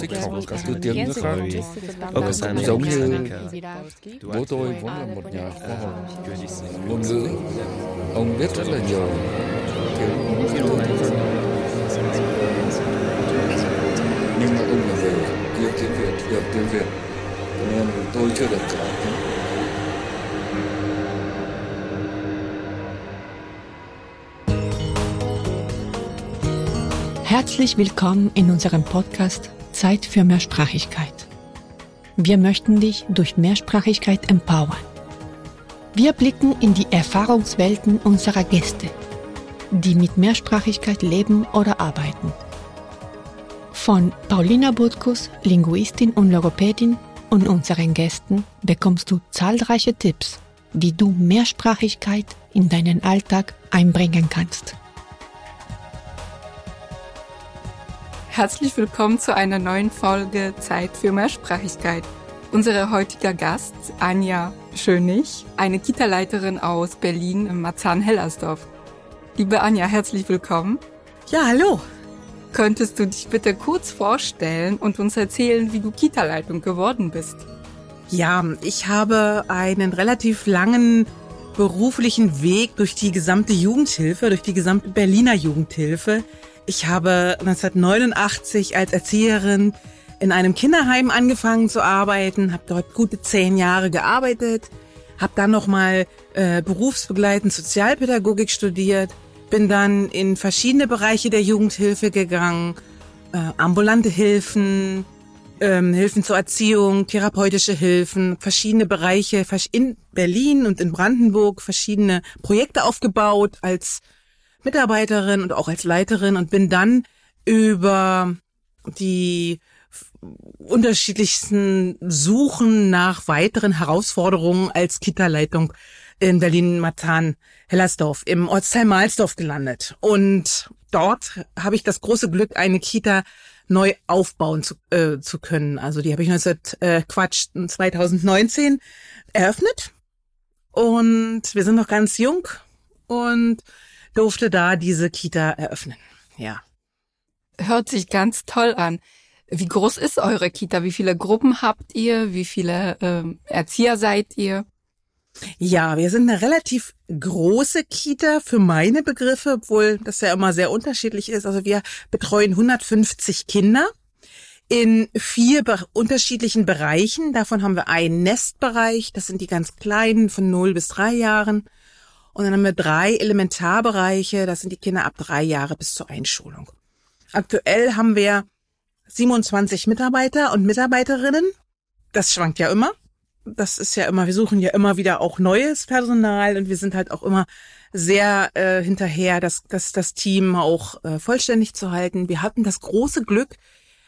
Thích học cả thứ tiếng nước khác Ở cái sản giống như bố tôi vốn là một nhà khoa học ngôn ngữ Ông biết rất là nhiều tiếng kiến thức Nhưng mà ông là về yêu tiếng Việt, hiểu tiếng Việt Nên tôi chưa được cả Herzlich willkommen in unserem Podcast Zeit für Mehrsprachigkeit. Wir möchten dich durch Mehrsprachigkeit empowern. Wir blicken in die Erfahrungswelten unserer Gäste, die mit Mehrsprachigkeit leben oder arbeiten. Von Paulina Butkus, Linguistin und Logopädin, und unseren Gästen bekommst du zahlreiche Tipps, wie du Mehrsprachigkeit in deinen Alltag einbringen kannst. Herzlich willkommen zu einer neuen Folge Zeit für Mehrsprachigkeit. Unsere heutige Gast, Anja Schönig, eine Kita-Leiterin aus Berlin, Marzahn-Hellersdorf. Liebe Anja, herzlich willkommen. Ja, hallo. Könntest du dich bitte kurz vorstellen und uns erzählen, wie du Kita-Leitung geworden bist? Ja, ich habe einen relativ langen beruflichen Weg durch die gesamte Jugendhilfe, durch die gesamte Berliner Jugendhilfe ich habe 1989 als Erzieherin in einem Kinderheim angefangen zu arbeiten, habe dort gute zehn Jahre gearbeitet, habe dann nochmal äh, berufsbegleitend Sozialpädagogik studiert, bin dann in verschiedene Bereiche der Jugendhilfe gegangen, äh, ambulante Hilfen, ähm, Hilfen zur Erziehung, therapeutische Hilfen, verschiedene Bereiche in Berlin und in Brandenburg, verschiedene Projekte aufgebaut als Mitarbeiterin und auch als Leiterin und bin dann über die unterschiedlichsten Suchen nach weiteren Herausforderungen als Kita-Leitung in Berlin-Marzahn-Hellersdorf im Ortsteil Mahlsdorf gelandet. Und dort habe ich das große Glück, eine Kita neu aufbauen zu, äh, zu können. Also die habe ich 19, äh, Quatsch, 2019 eröffnet. Und wir sind noch ganz jung und durfte da diese Kita eröffnen. Ja. Hört sich ganz toll an. Wie groß ist eure Kita? Wie viele Gruppen habt ihr? Wie viele ähm, Erzieher seid ihr? Ja, wir sind eine relativ große Kita für meine Begriffe, obwohl das ja immer sehr unterschiedlich ist. Also wir betreuen 150 Kinder in vier be unterschiedlichen Bereichen. Davon haben wir einen Nestbereich, das sind die ganz kleinen von 0 bis 3 Jahren. Und dann haben wir drei Elementarbereiche, das sind die Kinder ab drei Jahre bis zur Einschulung. Aktuell haben wir 27 Mitarbeiter und Mitarbeiterinnen. Das schwankt ja immer. Das ist ja immer, wir suchen ja immer wieder auch neues Personal und wir sind halt auch immer sehr äh, hinterher, das, das, das Team auch äh, vollständig zu halten. Wir hatten das große Glück,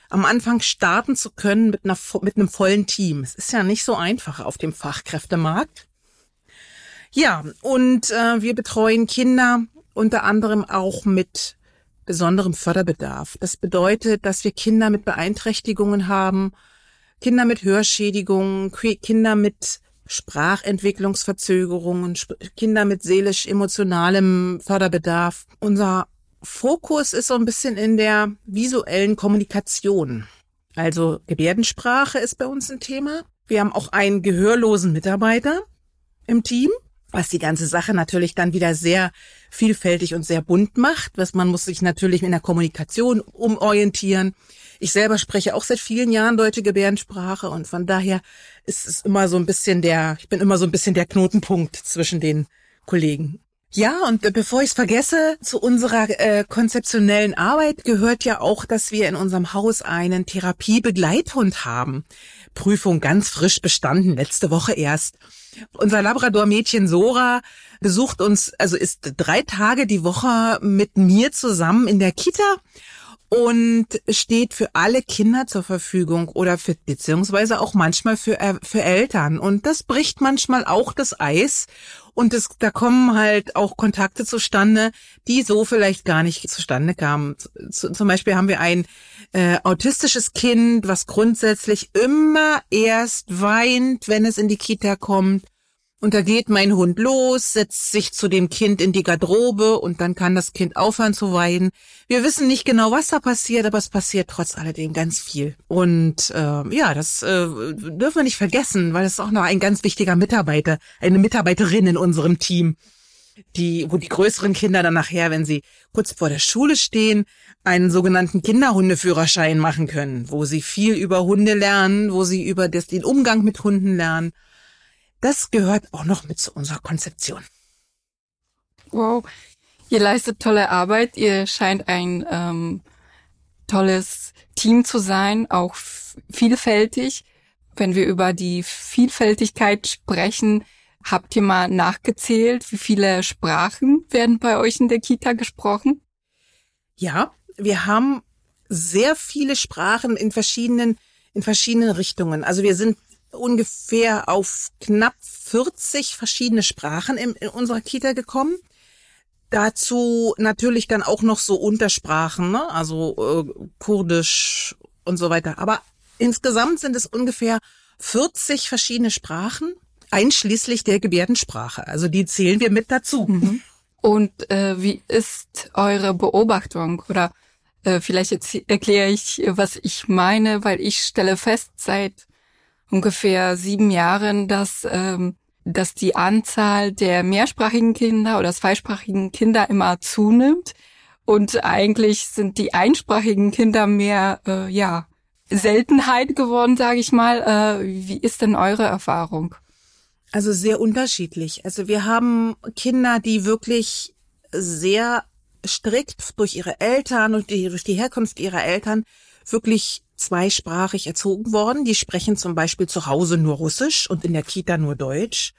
am Anfang starten zu können mit, einer, mit einem vollen Team. Es ist ja nicht so einfach auf dem Fachkräftemarkt. Ja, und äh, wir betreuen Kinder unter anderem auch mit besonderem Förderbedarf. Das bedeutet, dass wir Kinder mit Beeinträchtigungen haben, Kinder mit Hörschädigungen, Kinder mit Sprachentwicklungsverzögerungen, Kinder mit seelisch-emotionalem Förderbedarf. Unser Fokus ist so ein bisschen in der visuellen Kommunikation. Also Gebärdensprache ist bei uns ein Thema. Wir haben auch einen gehörlosen Mitarbeiter im Team was die ganze Sache natürlich dann wieder sehr vielfältig und sehr bunt macht. Was man muss sich natürlich in der Kommunikation umorientieren. Ich selber spreche auch seit vielen Jahren deutsche Gebärdensprache und von daher ist es immer so ein bisschen der, ich bin immer so ein bisschen der Knotenpunkt zwischen den Kollegen. Ja, und bevor ich es vergesse, zu unserer äh, konzeptionellen Arbeit gehört ja auch, dass wir in unserem Haus einen Therapiebegleithund haben. Prüfung ganz frisch bestanden, letzte Woche erst. Unser Labrador-Mädchen Sora besucht uns, also ist drei Tage die Woche mit mir zusammen in der Kita und steht für alle Kinder zur Verfügung oder für, beziehungsweise auch manchmal für, äh, für Eltern. Und das bricht manchmal auch das Eis. Und es, da kommen halt auch Kontakte zustande, die so vielleicht gar nicht zustande kamen. zum Beispiel haben wir ein äh, autistisches Kind, was grundsätzlich immer erst weint, wenn es in die Kita kommt Und da geht mein Hund los, setzt sich zu dem Kind in die Garderobe und dann kann das Kind aufhören zu weinen. Wir wissen nicht genau, was da passiert, aber es passiert trotz alledem ganz viel. Und äh, ja, das äh, dürfen wir nicht vergessen, weil es auch noch ein ganz wichtiger Mitarbeiter, eine Mitarbeiterin in unserem Team, die, wo die größeren Kinder dann nachher, wenn sie kurz vor der Schule stehen, einen sogenannten Kinderhundeführerschein machen können, wo sie viel über Hunde lernen, wo sie über das, den Umgang mit Hunden lernen das gehört auch noch mit zu unserer Konzeption. Wow, ihr leistet tolle Arbeit. Ihr scheint ein ähm, tolles Team zu sein, auch vielfältig. Wenn wir über die Vielfältigkeit sprechen, habt ihr mal nachgezählt, wie viele Sprachen werden bei euch in der Kita gesprochen? Ja, wir haben sehr viele Sprachen in verschiedenen in verschiedenen Richtungen. Also wir sind ungefähr auf knapp 40 verschiedene Sprachen in, in unserer Kita gekommen. Dazu natürlich dann auch noch so Untersprachen, ne? also äh, Kurdisch und so weiter. Aber insgesamt sind es ungefähr 40 verschiedene Sprachen, einschließlich der Gebärdensprache. Also die zählen wir mit dazu. Mhm. Und äh, wie ist eure Beobachtung? Oder äh, vielleicht erkläre ich, was ich meine, weil ich stelle fest, seit ungefähr sieben Jahren, dass, ähm, dass die Anzahl der mehrsprachigen Kinder oder zweisprachigen Kinder immer zunimmt. Und eigentlich sind die einsprachigen Kinder mehr, äh, ja, Seltenheit geworden, sage ich mal. Äh, wie ist denn eure Erfahrung? Also sehr unterschiedlich. Also wir haben Kinder, die wirklich sehr strikt durch ihre Eltern und durch die Herkunft ihrer Eltern wirklich zweisprachig erzogen worden. Die sprechen zum Beispiel zu Hause nur Russisch und in der Kita nur Deutsch.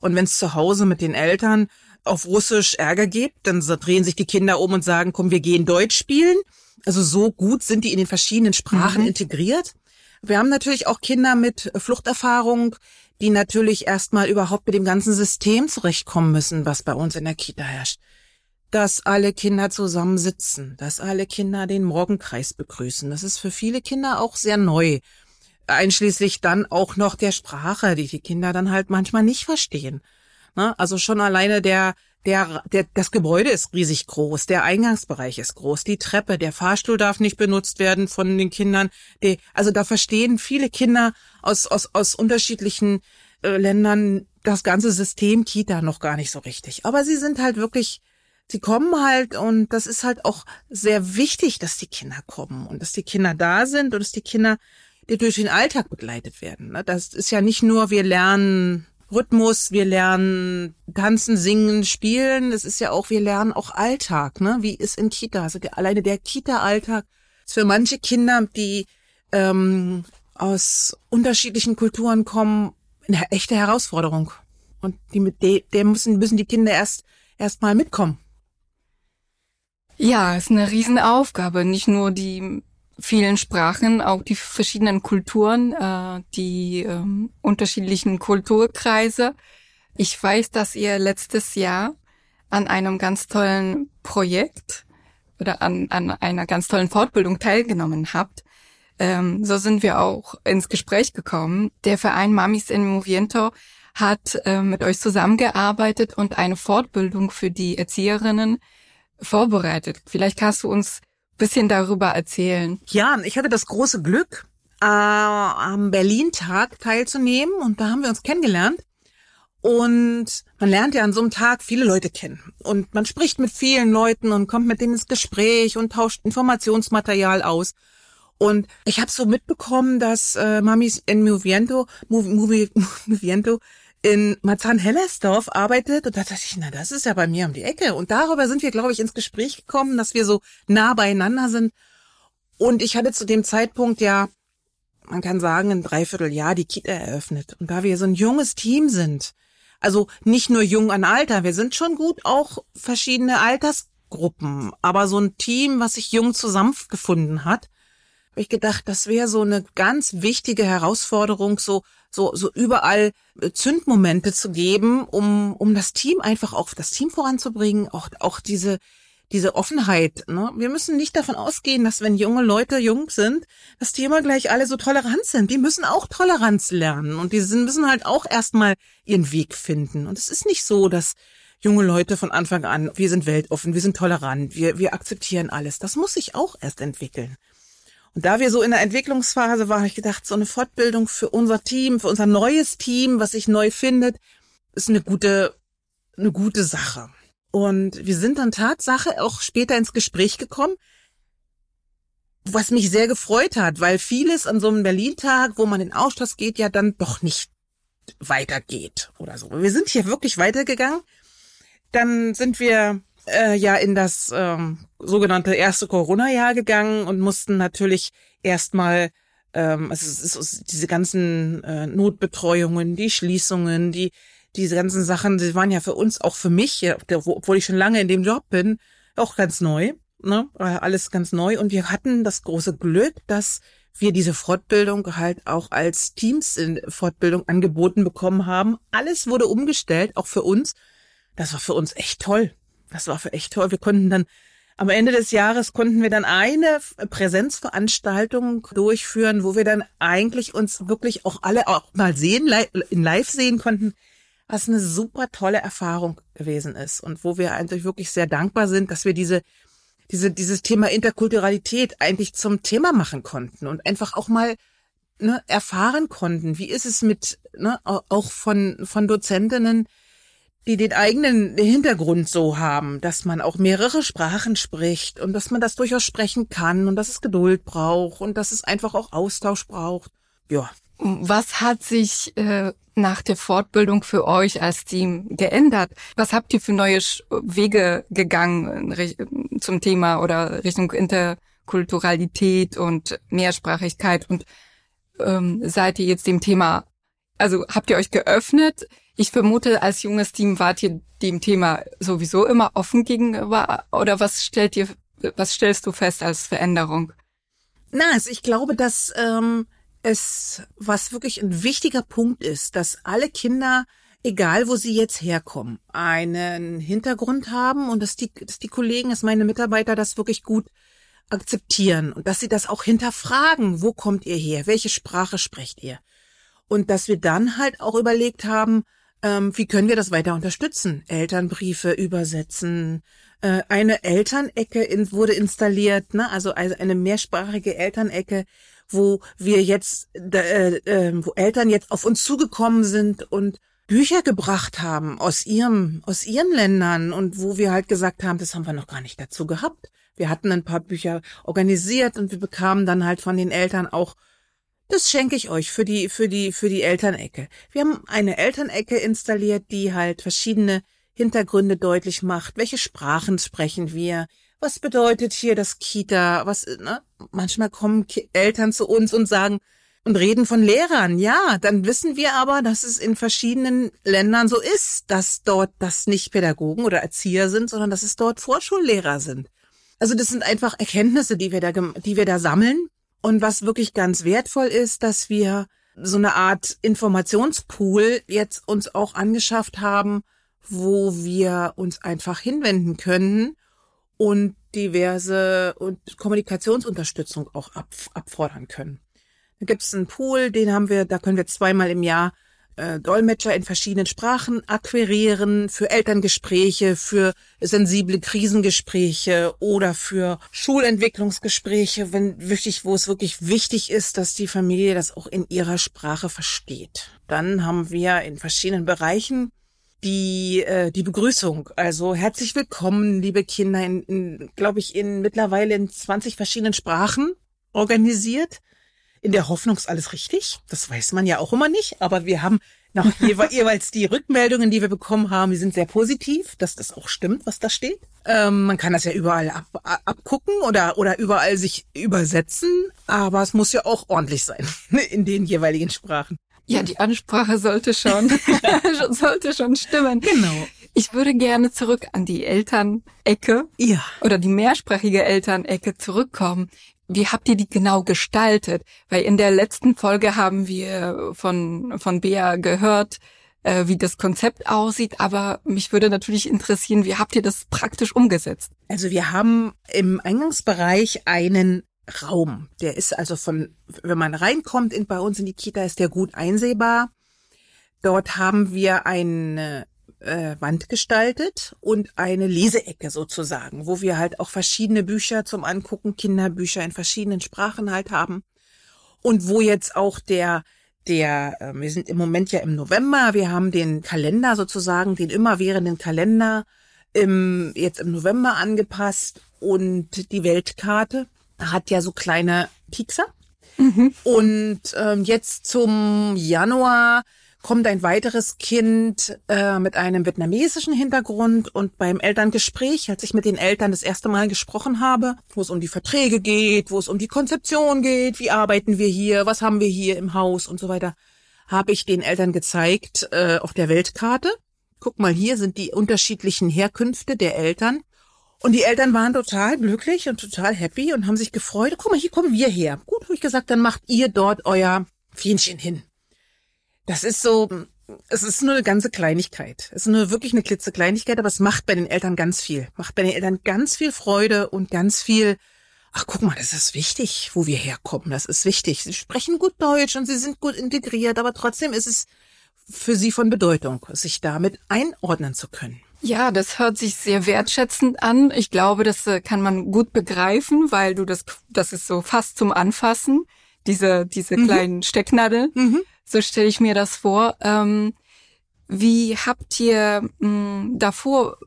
Und wenn es zu Hause mit den Eltern auf Russisch Ärger gibt, dann drehen sich die Kinder um und sagen, komm, wir gehen Deutsch spielen. Also so gut sind die in den verschiedenen Sprachen mhm. integriert. Wir haben natürlich auch Kinder mit Fluchterfahrung, die natürlich erstmal überhaupt mit dem ganzen System zurechtkommen müssen, was bei uns in der Kita herrscht dass alle Kinder zusammen sitzen, dass alle Kinder den Morgenkreis begrüßen. Das ist für viele Kinder auch sehr neu. Einschließlich dann auch noch der Sprache, die die Kinder dann halt manchmal nicht verstehen. Ne? Also schon alleine der, der, der, das Gebäude ist riesig groß, der Eingangsbereich ist groß, die Treppe, der Fahrstuhl darf nicht benutzt werden von den Kindern. Die, also da verstehen viele Kinder aus, aus, aus unterschiedlichen äh, Ländern das ganze System Kita noch gar nicht so richtig. Aber sie sind halt wirklich sie kommen halt und das ist halt auch sehr wichtig, dass die Kinder kommen und dass die Kinder da sind und dass die Kinder die durch den Alltag begleitet werden. Ne? Das ist ja nicht nur, wir lernen Rhythmus, wir lernen tanzen, singen, spielen. Das ist ja auch, wir lernen auch Alltag, ne? Wie ist in Kita? Also alleine der Kita-Alltag ist für manche Kinder, die ähm, aus unterschiedlichen Kulturen kommen, eine echte Herausforderung. Und die mit der, der müssen, müssen die Kinder erst erst mal mitkommen. Ja, ist eine Riesenaufgabe. Nicht nur die vielen Sprachen, auch die verschiedenen Kulturen, äh, die äh, unterschiedlichen Kulturkreise. Ich weiß, dass ihr letztes Jahr an einem ganz tollen Projekt oder an, an einer ganz tollen Fortbildung teilgenommen habt. Ähm, so sind wir auch ins Gespräch gekommen. Der Verein Mamis en Moviento hat äh, mit euch zusammengearbeitet und eine Fortbildung für die Erzieherinnen vorbereitet. Vielleicht kannst du uns bisschen darüber erzählen. Ja, ich hatte das große Glück, äh, am Berlin-Tag teilzunehmen und da haben wir uns kennengelernt. Und man lernt ja an so einem Tag viele Leute kennen. Und man spricht mit vielen Leuten und kommt mit denen ins Gespräch und tauscht Informationsmaterial aus. Und ich habe so mitbekommen, dass äh, Mamis en Moviento, Moviento in Marzahn-Hellersdorf arbeitet und da dachte ich, na, das ist ja bei mir um die Ecke. Und darüber sind wir, glaube ich, ins Gespräch gekommen, dass wir so nah beieinander sind. Und ich hatte zu dem Zeitpunkt ja, man kann sagen, ein Dreivierteljahr die Kita eröffnet. Und da wir so ein junges Team sind, also nicht nur jung an Alter, wir sind schon gut auch verschiedene Altersgruppen, aber so ein Team, was sich jung zusammengefunden hat, habe ich gedacht, das wäre so eine ganz wichtige Herausforderung, so so so überall äh, Zündmomente zu geben, um um das Team einfach auch das Team voranzubringen, auch auch diese diese Offenheit. Ne? Wir müssen nicht davon ausgehen, dass wenn junge Leute jung sind, dass die immer gleich alle so tolerant sind. Die müssen auch Toleranz lernen und die müssen halt auch erstmal ihren Weg finden. Und es ist nicht so, dass junge Leute von Anfang an, wir sind weltoffen, wir sind tolerant, wir, wir akzeptieren alles. Das muss sich auch erst entwickeln. Und da wir so in der Entwicklungsphase waren, habe ich gedacht, so eine Fortbildung für unser Team, für unser neues Team, was sich neu findet, ist eine gute, eine gute Sache. Und wir sind dann Tatsache auch später ins Gespräch gekommen, was mich sehr gefreut hat, weil vieles an so einem Berlin-Tag, wo man in Austausch geht, ja dann doch nicht weitergeht oder so. Wir sind hier wirklich weitergegangen. Dann sind wir äh, ja in das ähm, sogenannte erste Corona-Jahr gegangen und mussten natürlich erstmal ähm, also es ist diese ganzen äh, Notbetreuungen, die Schließungen, die diese ganzen Sachen, die waren ja für uns, auch für mich, obwohl ich schon lange in dem Job bin, auch ganz neu. Ne? Alles ganz neu. Und wir hatten das große Glück, dass wir diese Fortbildung halt auch als Teams in Fortbildung angeboten bekommen haben. Alles wurde umgestellt, auch für uns. Das war für uns echt toll. Das war für echt toll. Wir konnten dann am Ende des Jahres konnten wir dann eine Präsenzveranstaltung durchführen, wo wir dann eigentlich uns wirklich auch alle auch mal sehen, in live sehen konnten was eine super tolle Erfahrung gewesen ist und wo wir eigentlich wirklich sehr dankbar sind, dass wir diese diese dieses Thema Interkulturalität eigentlich zum Thema machen konnten und einfach auch mal ne, erfahren konnten, wie ist es mit ne, auch von von Dozentinnen, die den eigenen Hintergrund so haben, dass man auch mehrere Sprachen spricht und dass man das durchaus sprechen kann und dass es Geduld braucht und dass es einfach auch Austausch braucht. Ja. Was hat sich äh, nach der Fortbildung für euch als Team geändert? Was habt ihr für neue Wege gegangen zum Thema oder Richtung Interkulturalität und Mehrsprachigkeit? Und ähm, seid ihr jetzt dem Thema, also habt ihr euch geöffnet? Ich vermute, als junges Team wart ihr dem Thema sowieso immer offen gegenüber oder was stellt ihr, was stellst du fest als Veränderung? Na, also ich glaube, dass ähm, es, was wirklich ein wichtiger Punkt ist, dass alle Kinder, egal wo sie jetzt herkommen, einen Hintergrund haben und dass die, dass die Kollegen, dass meine Mitarbeiter das wirklich gut akzeptieren und dass sie das auch hinterfragen. Wo kommt ihr her? Welche Sprache sprecht ihr? Und dass wir dann halt auch überlegt haben, ähm, wie können wir das weiter unterstützen? Elternbriefe übersetzen. Äh, eine Elternecke in, wurde installiert, ne? also eine mehrsprachige Elternecke, wo wir jetzt, äh, äh, wo Eltern jetzt auf uns zugekommen sind und Bücher gebracht haben aus ihrem, aus ihren Ländern und wo wir halt gesagt haben, das haben wir noch gar nicht dazu gehabt. Wir hatten ein paar Bücher organisiert und wir bekamen dann halt von den Eltern auch das schenke ich euch für die, für die, für die Elternecke. Wir haben eine Elternecke installiert, die halt verschiedene Hintergründe deutlich macht. Welche Sprachen sprechen wir? was bedeutet hier das Kita? Was, ne? Manchmal kommen Eltern zu uns und sagen und reden von Lehrern. Ja, dann wissen wir aber, dass es in verschiedenen Ländern so ist, dass dort das nicht Pädagogen oder Erzieher sind, sondern dass es dort Vorschullehrer sind. Also das sind einfach Erkenntnisse, die wir da, die wir da sammeln. Und was wirklich ganz wertvoll ist, dass wir so eine Art Informationspool jetzt uns auch angeschafft haben, wo wir uns einfach hinwenden können und diverse und Kommunikationsunterstützung auch ab, abfordern können. Da gibt es einen Pool, den haben wir, da können wir zweimal im Jahr äh, Dolmetscher in verschiedenen Sprachen akquirieren für Elterngespräche, für sensible Krisengespräche oder für Schulentwicklungsgespräche, wenn wirklich, wo es wirklich wichtig ist, dass die Familie das auch in ihrer Sprache versteht. Dann haben wir in verschiedenen Bereichen die äh, die Begrüßung. Also herzlich willkommen, liebe Kinder, in, in glaube ich in mittlerweile in 20 verschiedenen Sprachen organisiert. In der Hoffnung ist alles richtig. Das weiß man ja auch immer nicht, aber wir haben noch jeweils die Rückmeldungen, die wir bekommen haben, die sind sehr positiv, dass das auch stimmt, was da steht. Ähm, man kann das ja überall ab, abgucken oder oder überall sich übersetzen, aber es muss ja auch ordentlich sein in den jeweiligen Sprachen. Ja, die Ansprache sollte schon, sollte schon stimmen. Genau. Ich würde gerne zurück an die Elternecke ja. oder die mehrsprachige Elternecke zurückkommen. Wie habt ihr die genau gestaltet? Weil in der letzten Folge haben wir von, von Bea gehört, äh, wie das Konzept aussieht, aber mich würde natürlich interessieren, wie habt ihr das praktisch umgesetzt? Also wir haben im Eingangsbereich einen Raum. Der ist also von, wenn man reinkommt in, bei uns in die Kita, ist der gut einsehbar. Dort haben wir eine äh, Wand gestaltet und eine Leseecke sozusagen, wo wir halt auch verschiedene Bücher zum Angucken, Kinderbücher in verschiedenen Sprachen halt haben. Und wo jetzt auch der, der, äh, wir sind im Moment ja im November, wir haben den Kalender sozusagen, den immerwährenden Kalender im, jetzt im November angepasst und die Weltkarte hat ja so kleine Piekser. Mhm. Und ähm, jetzt zum Januar kommt ein weiteres Kind äh, mit einem vietnamesischen Hintergrund und beim Elterngespräch, als ich mit den Eltern das erste Mal gesprochen habe, wo es um die Verträge geht, wo es um die Konzeption geht, wie arbeiten wir hier, was haben wir hier im Haus und so weiter, habe ich den Eltern gezeigt äh, auf der Weltkarte. Guck mal, hier sind die unterschiedlichen Herkünfte der Eltern. Und die Eltern waren total glücklich und total happy und haben sich gefreut. Guck mal, hier kommen wir her. Gut, habe ich gesagt, dann macht ihr dort euer Fähnchen hin. Das ist so, es ist nur eine ganze Kleinigkeit. Es ist nur wirklich eine klitzekleinigkeit, aber es macht bei den Eltern ganz viel. Macht bei den Eltern ganz viel Freude und ganz viel, ach guck mal, das ist wichtig, wo wir herkommen. Das ist wichtig. Sie sprechen gut Deutsch und sie sind gut integriert, aber trotzdem ist es für sie von Bedeutung, sich damit einordnen zu können. Ja, das hört sich sehr wertschätzend an. Ich glaube, das äh, kann man gut begreifen, weil du das, das ist so fast zum Anfassen, diese, diese mhm. kleinen Stecknadel. Mhm. So stelle ich mir das vor. Ähm, wie habt ihr mh, hm, davor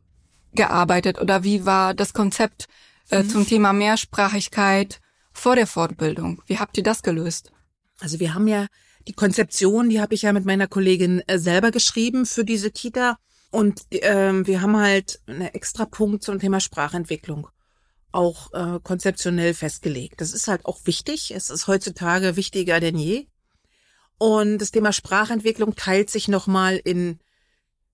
gearbeitet oder wie war das Konzept äh, mhm. zum Thema Mehrsprachigkeit vor der Fortbildung? Wie habt ihr das gelöst? Also wir haben ja die Konzeption, die habe ich ja mit meiner Kollegin äh, selber geschrieben für diese Kita. Und ähm, wir haben halt einen extra Punkt zum Thema Sprachentwicklung auch äh, konzeptionell festgelegt. Das ist halt auch wichtig. Es ist heutzutage wichtiger denn je. Und das Thema Sprachentwicklung teilt sich nochmal in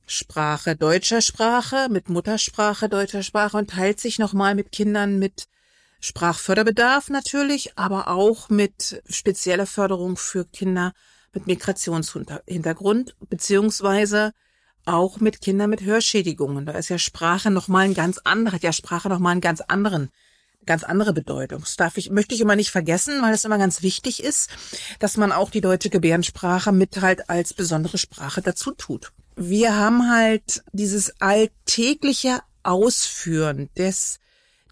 Sprache deutscher Sprache, mit Muttersprache deutscher Sprache und teilt sich nochmal mit Kindern mit Sprachförderbedarf natürlich, aber auch mit spezieller Förderung für Kinder mit Migrationshintergrund, beziehungsweise auch mit Kindern mit Hörschädigungen. Da ist ja Sprache nochmal ein ganz anderer, hat ja Sprache nochmal einen ganz anderen ganz andere Bedeutung. Das darf ich, möchte ich immer nicht vergessen, weil es immer ganz wichtig ist, dass man auch die deutsche Gebärdensprache mit halt als besondere Sprache dazu tut. Wir haben halt dieses alltägliche Ausführen des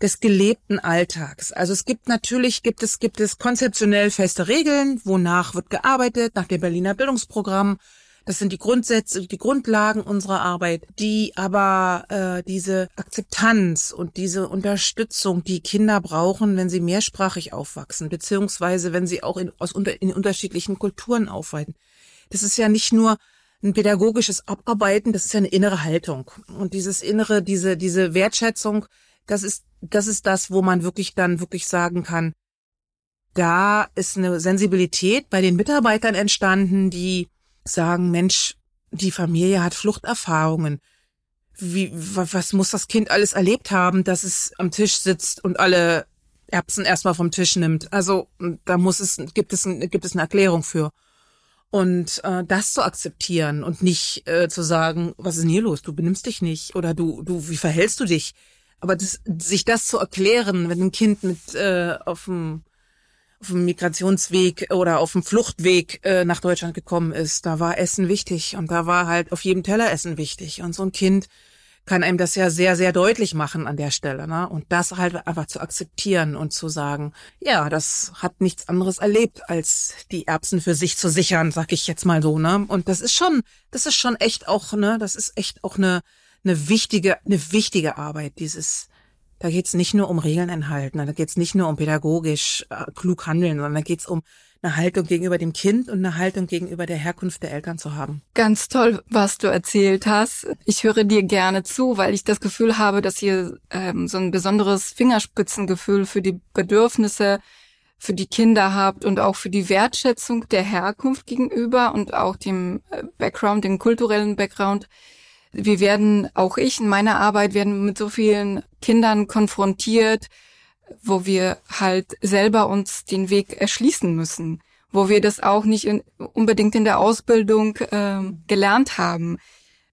des gelebten Alltags. Also es gibt natürlich, gibt es, gibt es konzeptionell feste Regeln, wonach wird gearbeitet, nach dem Berliner Bildungsprogramm, das sind die Grundsätze, die Grundlagen unserer Arbeit, die aber äh, diese Akzeptanz und diese Unterstützung, die Kinder brauchen, wenn sie mehrsprachig aufwachsen, beziehungsweise wenn sie auch in, aus, in unterschiedlichen Kulturen aufwachsen. Das ist ja nicht nur ein pädagogisches Abarbeiten, das ist ja eine innere Haltung. Und dieses innere, diese, diese Wertschätzung, das ist, das ist das, wo man wirklich dann wirklich sagen kann, da ist eine Sensibilität bei den Mitarbeitern entstanden, die sagen, Mensch, die Familie hat Fluchterfahrungen. Wie, was muss das Kind alles erlebt haben, dass es am Tisch sitzt und alle Erbsen erstmal vom Tisch nimmt? Also da muss es, gibt es, gibt es eine Erklärung für. Und äh, das zu akzeptieren und nicht äh, zu sagen, was ist denn hier los? Du benimmst dich nicht oder du, du, wie verhältst du dich? Aber das, sich das zu erklären, wenn ein Kind mit äh, auf dem auf dem Migrationsweg oder auf dem Fluchtweg äh, nach Deutschland gekommen ist, da war Essen wichtig und da war halt auf jedem Teller Essen wichtig. Und so ein Kind kann einem das ja sehr, sehr deutlich machen an der Stelle. Ne? Und das halt einfach zu akzeptieren und zu sagen, ja, das hat nichts anderes erlebt, als die Erbsen für sich zu sichern, sag ich jetzt mal so. Ne? Und das ist schon, das ist schon echt auch, ne, das ist echt auch eine, eine wichtige, eine wichtige Arbeit, dieses da geht's nicht nur um Regeln enthalten, da geht's nicht nur um pädagogisch äh, klug handeln, sondern da geht's um eine Haltung gegenüber dem Kind und eine Haltung gegenüber der Herkunft der Eltern zu haben. Ganz toll, was du erzählt hast. Ich höre dir gerne zu, weil ich das Gefühl habe, dass ihr ähm, so ein besonderes Fingerspitzengefühl für die Bedürfnisse für die Kinder habt und auch für die Wertschätzung der Herkunft gegenüber und auch dem äh, Background, dem kulturellen Background wir werden, auch ich in meiner Arbeit, werden mit so vielen Kindern konfrontiert, wo wir halt selber uns den Weg erschließen müssen. wo wir das auch nicht in, unbedingt in der Ausbildung äh, gelernt haben.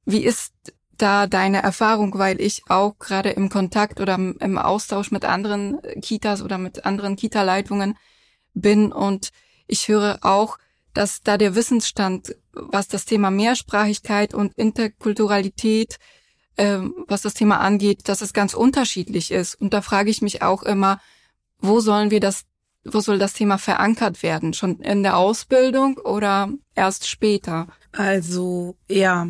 Wie ist da deine Erfahrung, weil ich auch gerade im Kontakt oder im Austausch mit anderen Kitas oder mit anderen Kita-Leitungen bin und ich höre auch, dass da der Wissensstand, was das Thema Mehrsprachigkeit und Interkulturalität, äh, was das Thema angeht, dass es ganz unterschiedlich ist. Und da frage ich mich auch immer, wo sollen wir das, wo soll das Thema verankert werden? Schon in der Ausbildung oder erst später? Also, ja.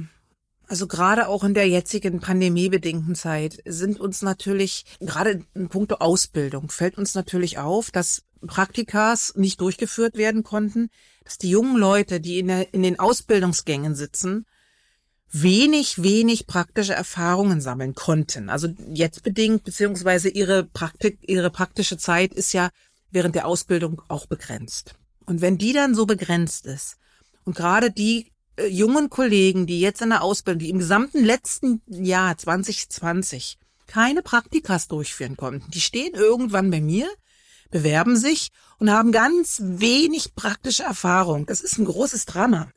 Also gerade auch in der jetzigen pandemiebedingten Zeit sind uns natürlich, gerade in puncto Ausbildung, fällt uns natürlich auf, dass Praktikas nicht durchgeführt werden konnten, dass die jungen Leute, die in, der, in den Ausbildungsgängen sitzen, wenig, wenig praktische Erfahrungen sammeln konnten. Also jetzt bedingt, beziehungsweise ihre Praktik, ihre praktische Zeit ist ja während der Ausbildung auch begrenzt. Und wenn die dann so begrenzt ist und gerade die äh, jungen Kollegen, die jetzt in der Ausbildung, die im gesamten letzten Jahr 2020 keine Praktikas durchführen konnten, die stehen irgendwann bei mir, bewerben sich und haben ganz wenig praktische Erfahrung. Das ist ein großes Drama.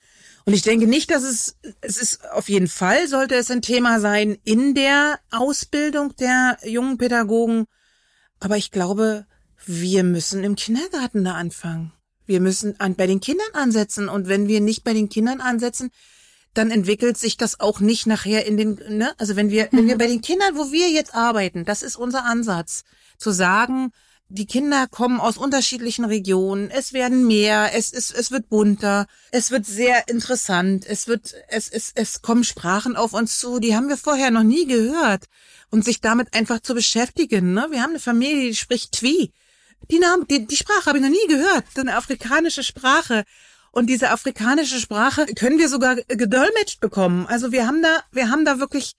Und ich denke nicht, dass es, es ist auf jeden Fall sollte es ein Thema sein in der Ausbildung der jungen Pädagogen. Aber ich glaube, wir müssen im Kindergarten da anfangen. Wir müssen an, bei den Kindern ansetzen. Und wenn wir nicht bei den Kindern ansetzen, dann entwickelt sich das auch nicht nachher in den, ne? Also wenn wir, wenn wir mhm. bei den Kindern, wo wir jetzt arbeiten, das ist unser Ansatz, zu sagen, die Kinder kommen aus unterschiedlichen Regionen. Es werden mehr, es, es, es wird bunter, es wird sehr interessant, es wird, es, es, es kommen Sprachen auf uns zu, die haben wir vorher noch nie gehört. Und sich damit einfach zu beschäftigen. Ne? Wir haben eine Familie, die spricht Twi. Die, Namen, die, die Sprache habe ich noch nie gehört. Eine afrikanische Sprache. Und diese afrikanische Sprache können wir sogar gedolmetscht bekommen. Also wir haben da, wir haben da wirklich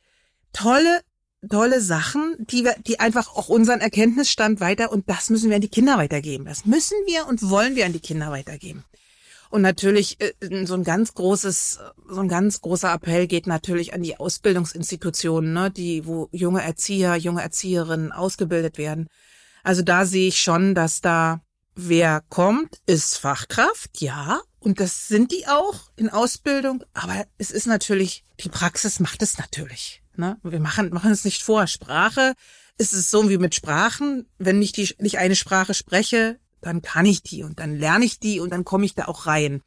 tolle tolle Sachen, die wir, die einfach auch unseren Erkenntnisstand weiter und das müssen wir an die Kinder weitergeben. Das müssen wir und wollen wir an die Kinder weitergeben. Und natürlich äh, so ein ganz großes, so ein ganz großer Appell geht natürlich an die Ausbildungsinstitutionen, ne, die, wo junge Erzieher, junge Erzieherinnen ausgebildet werden. Also da sehe ich schon, dass da wer kommt, ist Fachkraft, ja, und das sind die auch in Ausbildung, aber es ist natürlich, die Praxis macht es natürlich. Ne? Wir machen, machen es nicht vor. Sprache ist es so wie mit Sprachen. Wenn ich die, nicht eine Sprache spreche, dann kann ich die und dann lerne ich die und dann komme ich da auch rein.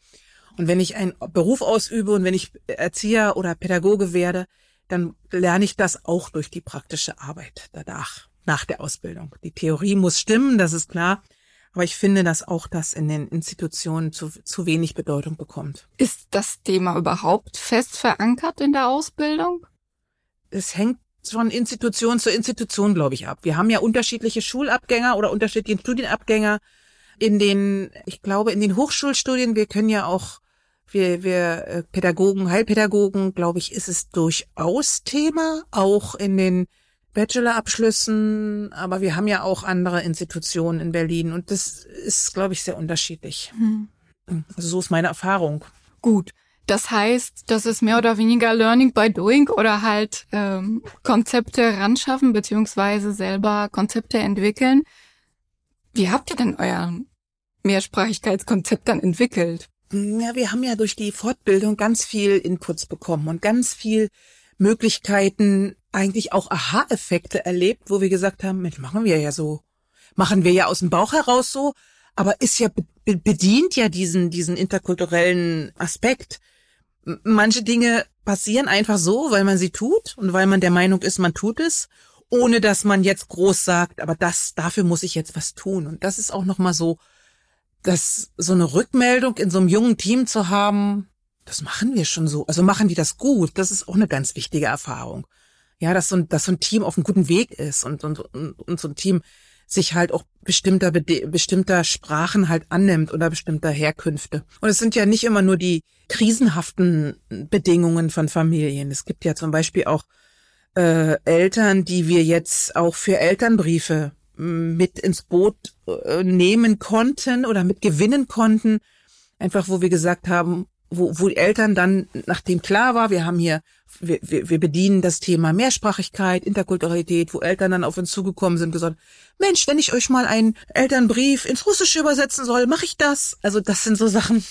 Und wenn ich einen Beruf ausübe und wenn ich Erzieher oder Pädagoge werde, dann lerne ich das auch durch die praktische Arbeit danach, nach der Ausbildung. Die Theorie muss stimmen, das ist klar. Aber ich finde, dass auch das in den Institutionen zu, zu wenig Bedeutung bekommt. Ist das Thema überhaupt fest verankert in der Ausbildung? es hängt von Institution zu Institution, glaube ich, ab. Wir haben ja unterschiedliche Schulabgänger oder unterschiedliche Studienabgänger in den, ich glaube, in den Hochschulstudien. Wir können ja auch, wir, wir äh, Pädagogen, Heilpädagogen, glaube ich, ist es durchaus Thema, auch in den Bachelorabschlüssen, aber wir haben ja auch andere Institutionen in Berlin und das ist, glaube ich, sehr unterschiedlich. Hm. Also so ist meine Erfahrung. Gut. Das heißt, das ist mehr oder weniger Learning by Doing oder halt ähm, Konzepte ranschaffen beziehungsweise selber Konzepte entwickeln. Wie habt ihr denn euer Mehrsprachigkeitskonzept dann entwickelt? Ja, wir haben ja durch die Fortbildung ganz viel Inputs bekommen und ganz viel Möglichkeiten, eigentlich auch Aha-Effekte erlebt, wo wir gesagt haben, Mensch, machen wir ja so. Machen wir ja aus dem Bauch heraus so, aber ist ja bedient ja diesen diesen interkulturellen Aspekt manche Dinge passieren einfach so, weil man sie tut und weil man der Meinung ist, man tut es, ohne dass man jetzt groß sagt, aber das, dafür muss ich jetzt was tun. Und das ist auch nochmal so, dass so eine Rückmeldung in so einem jungen Team zu haben, das machen wir schon so. Also machen die das gut. Das ist auch eine ganz wichtige Erfahrung. Ja, dass so ein, dass so ein Team auf einem guten Weg ist und, und, und, und so ein Team sich halt auch bestimmter, bestimmter Sprachen halt annimmt oder bestimmter Herkünfte. Und es sind ja nicht immer nur die krisenhaften Bedingungen von Familien. Es gibt ja zum Beispiel auch äh, Eltern, die wir jetzt auch für Elternbriefe mit ins Boot äh, nehmen konnten oder mit gewinnen konnten. Einfach, wo wir gesagt haben, wo, wo die Eltern dann, nachdem klar war, wir haben hier, wir, wir, wir bedienen das Thema Mehrsprachigkeit, Interkulturalität, wo Eltern dann auf uns zugekommen sind gesagt, Mensch, wenn ich euch mal einen Elternbrief ins Russische übersetzen soll, mache ich das. Also das sind so Sachen,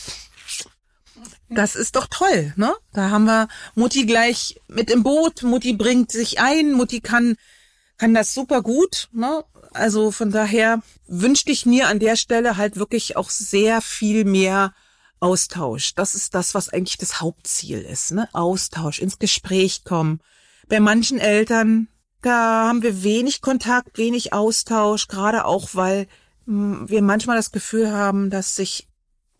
das ist doch toll, ne? Da haben wir Mutti gleich mit im Boot, Mutti bringt sich ein, Mutti kann, kann das super gut, ne? Also von daher wünschte ich mir an der Stelle halt wirklich auch sehr viel mehr Austausch. Das ist das, was eigentlich das Hauptziel ist, ne? Austausch, ins Gespräch kommen. Bei manchen Eltern, da haben wir wenig Kontakt, wenig Austausch, gerade auch, weil hm, wir manchmal das Gefühl haben, dass sich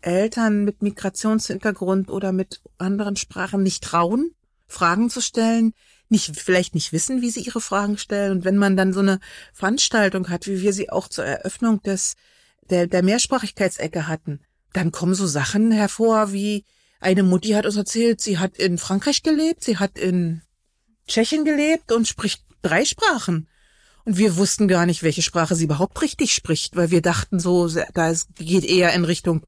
Eltern mit Migrationshintergrund oder mit anderen Sprachen nicht trauen, Fragen zu stellen, nicht, vielleicht nicht wissen, wie sie ihre Fragen stellen. Und wenn man dann so eine Veranstaltung hat, wie wir sie auch zur Eröffnung des, der, der Mehrsprachigkeitsecke hatten, dann kommen so Sachen hervor wie eine Mutti hat uns erzählt, sie hat in Frankreich gelebt, sie hat in Tschechien gelebt und spricht drei Sprachen. Und wir wussten gar nicht, welche Sprache sie überhaupt richtig spricht, weil wir dachten so, da geht eher in Richtung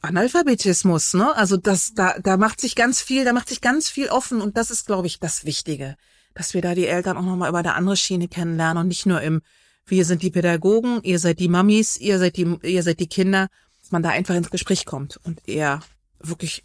Analphabetismus, ne? Also das, da, da macht sich ganz viel, da macht sich ganz viel offen und das ist, glaube ich, das Wichtige, dass wir da die Eltern auch nochmal über eine andere Schiene kennenlernen und nicht nur im, wir sind die Pädagogen, ihr seid die Mamis, ihr seid die, ihr seid die Kinder, man da einfach ins Gespräch kommt und er wirklich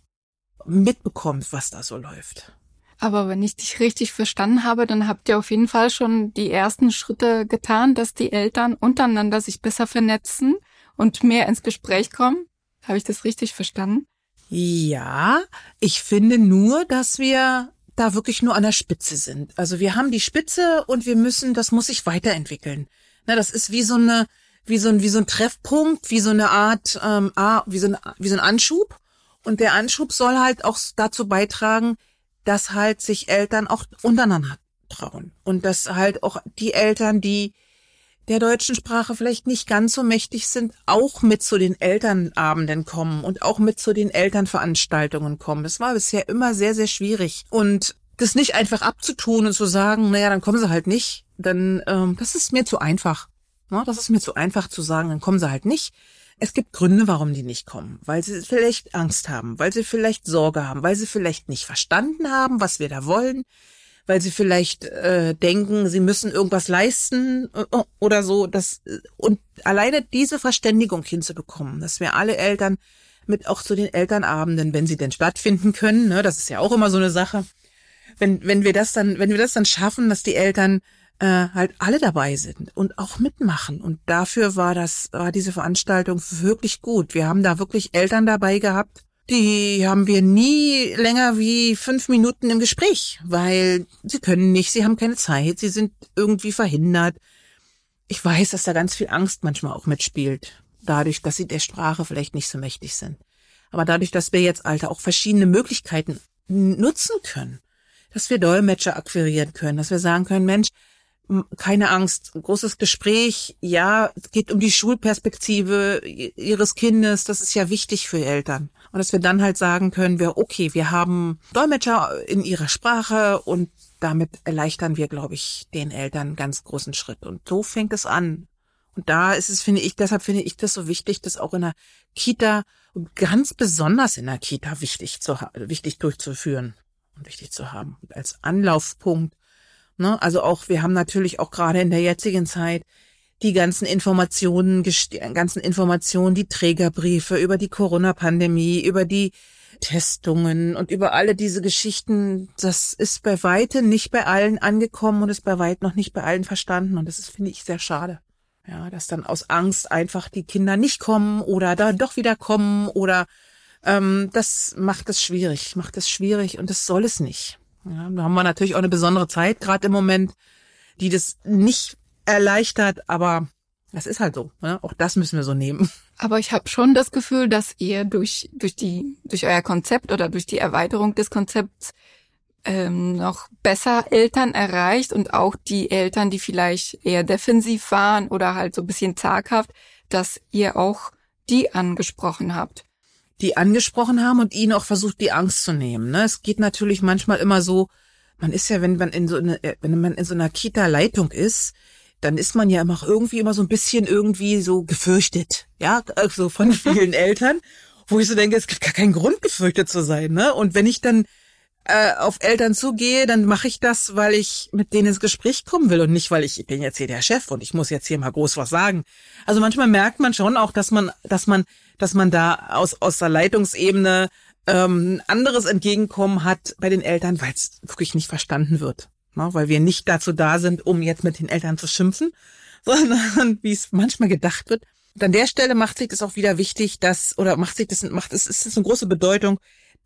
mitbekommt, was da so läuft. Aber wenn ich dich richtig verstanden habe, dann habt ihr auf jeden Fall schon die ersten Schritte getan, dass die Eltern untereinander sich besser vernetzen und mehr ins Gespräch kommen. Habe ich das richtig verstanden? Ja, ich finde nur, dass wir da wirklich nur an der Spitze sind. Also wir haben die Spitze und wir müssen, das muss sich weiterentwickeln. Na, das ist wie so eine, wie so ein, wie so ein Treffpunkt, wie so eine Art, ähm, ah, wie so ein, wie so ein Anschub. Und der Anschub soll halt auch dazu beitragen, dass halt sich Eltern auch untereinander trauen. Und dass halt auch die Eltern, die der deutschen Sprache vielleicht nicht ganz so mächtig sind, auch mit zu den Elternabenden kommen und auch mit zu den Elternveranstaltungen kommen. Das war bisher immer sehr, sehr schwierig. Und das nicht einfach abzutun und zu sagen, naja, dann kommen sie halt nicht, dann ähm, das ist mir zu einfach. Na, das ist mir zu einfach zu sagen, dann kommen sie halt nicht. Es gibt Gründe, warum die nicht kommen, weil sie vielleicht Angst haben, weil sie vielleicht Sorge haben, weil sie vielleicht nicht verstanden haben, was wir da wollen, weil sie vielleicht äh, denken, sie müssen irgendwas leisten äh, oder so. Das, und alleine diese Verständigung hinzubekommen, dass wir alle Eltern mit auch zu den Elternabenden, wenn sie denn stattfinden können, ne, das ist ja auch immer so eine Sache. Wenn, wenn wir das dann, wenn wir das dann schaffen, dass die Eltern äh, halt alle dabei sind und auch mitmachen. Und dafür war das, war diese Veranstaltung wirklich gut. Wir haben da wirklich Eltern dabei gehabt, die haben wir nie länger wie fünf Minuten im Gespräch, weil sie können nicht, sie haben keine Zeit, sie sind irgendwie verhindert. Ich weiß, dass da ganz viel Angst manchmal auch mitspielt, dadurch, dass sie der Sprache vielleicht nicht so mächtig sind. Aber dadurch, dass wir jetzt Alter auch verschiedene Möglichkeiten nutzen können, dass wir Dolmetscher akquirieren können, dass wir sagen können, Mensch, keine Angst, großes Gespräch, ja, es geht um die Schulperspektive ihres Kindes, das ist ja wichtig für Eltern. Und dass wir dann halt sagen können, wir, okay, wir haben Dolmetscher in ihrer Sprache und damit erleichtern wir, glaube ich, den Eltern einen ganz großen Schritt. Und so fängt es an. Und da ist es, finde ich, deshalb finde ich das so wichtig, das auch in der Kita und ganz besonders in der Kita wichtig zu, wichtig durchzuführen und wichtig zu haben. als Anlaufpunkt Ne? Also auch, wir haben natürlich auch gerade in der jetzigen Zeit die ganzen Informationen, die ganzen Informationen, die Trägerbriefe über die Corona-Pandemie, über die Testungen und über alle diese Geschichten, das ist bei weitem nicht bei allen angekommen und ist bei weit noch nicht bei allen verstanden. Und das ist, finde ich, sehr schade. Ja, dass dann aus Angst einfach die Kinder nicht kommen oder da doch wieder kommen oder ähm, das macht es schwierig, macht es schwierig und das soll es nicht. Ja, da haben wir natürlich auch eine besondere Zeit gerade im Moment, die das nicht erleichtert, aber das ist halt so. Ne? Auch das müssen wir so nehmen. Aber ich habe schon das Gefühl, dass ihr durch durch die durch euer Konzept oder durch die Erweiterung des Konzepts ähm, noch besser Eltern erreicht und auch die Eltern, die vielleicht eher defensiv waren oder halt so ein bisschen zaghaft, dass ihr auch die angesprochen habt die angesprochen haben und ihnen auch versucht, die Angst zu nehmen. Ne? Es geht natürlich manchmal immer so, man ist ja, wenn man in so eine, wenn man in so einer Kita-Leitung ist, dann ist man ja immer irgendwie immer so ein bisschen irgendwie so gefürchtet, ja, also von vielen Eltern. wo ich so denke, es gibt gar keinen Grund, gefürchtet zu sein. Ne? Und wenn ich dann äh, auf Eltern zugehe, dann mache ich das, weil ich mit denen ins Gespräch kommen will und nicht, weil ich, ich bin jetzt hier der Chef und ich muss jetzt hier mal groß was sagen. Also manchmal merkt man schon auch, dass man, dass man, dass man da aus aus der Leitungsebene ähm, anderes Entgegenkommen hat bei den Eltern, weil es wirklich nicht verstanden wird, ne? weil wir nicht dazu da sind, um jetzt mit den Eltern zu schimpfen, sondern wie es manchmal gedacht wird. Und an der Stelle macht sich das auch wieder wichtig, dass oder macht sich das macht es ist, ist eine große Bedeutung,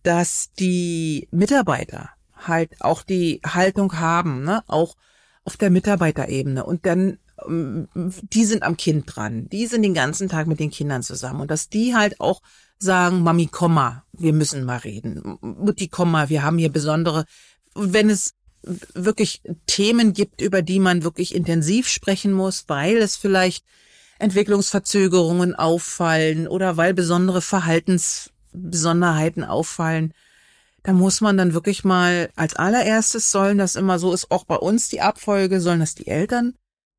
dass die Mitarbeiter halt auch die Haltung haben, ne, auch auf der Mitarbeiterebene. Und dann ähm, die sind am Kind dran, die sind den ganzen Tag mit den Kindern zusammen. Und dass die halt auch sagen, Mami, komm mal, wir müssen mal reden, Mutti, komm mal, wir haben hier besondere, wenn es wirklich Themen gibt, über die man wirklich intensiv sprechen muss, weil es vielleicht Entwicklungsverzögerungen auffallen oder weil besondere Verhaltens Besonderheiten auffallen, da muss man dann wirklich mal als allererstes sollen das immer so ist auch bei uns die Abfolge, sollen das die Eltern,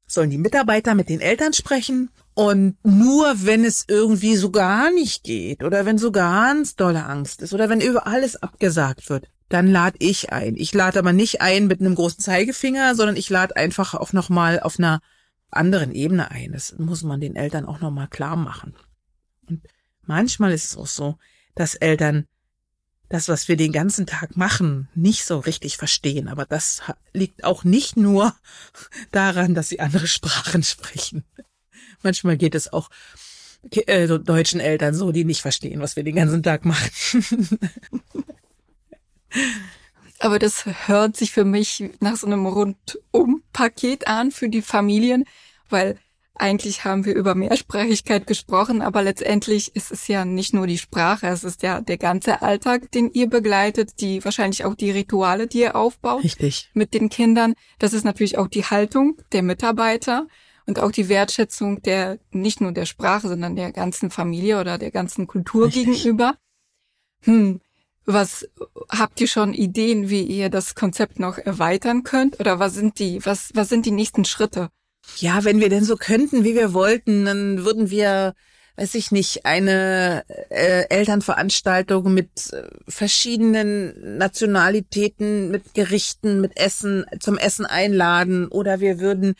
sollen die Mitarbeiter mit den Eltern sprechen und nur wenn es irgendwie so gar nicht geht oder wenn so ganz dolle Angst ist oder wenn über alles abgesagt wird, dann lade ich ein. Ich lade aber nicht ein mit einem großen Zeigefinger, sondern ich lade einfach auch nochmal auf einer anderen Ebene ein. Das muss man den Eltern auch nochmal klar machen. Und manchmal ist es auch so, dass Eltern das, was wir den ganzen Tag machen, nicht so richtig verstehen. Aber das liegt auch nicht nur daran, dass sie andere Sprachen sprechen. Manchmal geht es auch äh, deutschen Eltern so, die nicht verstehen, was wir den ganzen Tag machen. Aber das hört sich für mich nach so einem Rundum-Paket an für die Familien, weil eigentlich haben wir über Mehrsprachigkeit gesprochen, aber letztendlich ist es ja nicht nur die Sprache, es ist ja der ganze Alltag, den ihr begleitet, die wahrscheinlich auch die Rituale, die ihr aufbaut. Richtig. Mit den Kindern. Das ist natürlich auch die Haltung der Mitarbeiter und auch die Wertschätzung der, nicht nur der Sprache, sondern der ganzen Familie oder der ganzen Kultur Richtig. gegenüber. Hm. Was habt ihr schon Ideen, wie ihr das Konzept noch erweitern könnt? Oder was sind die, was, was sind die nächsten Schritte? Ja, wenn wir denn so könnten, wie wir wollten, dann würden wir, weiß ich nicht, eine äh, Elternveranstaltung mit äh, verschiedenen Nationalitäten, mit Gerichten, mit Essen, zum Essen einladen. Oder wir würden,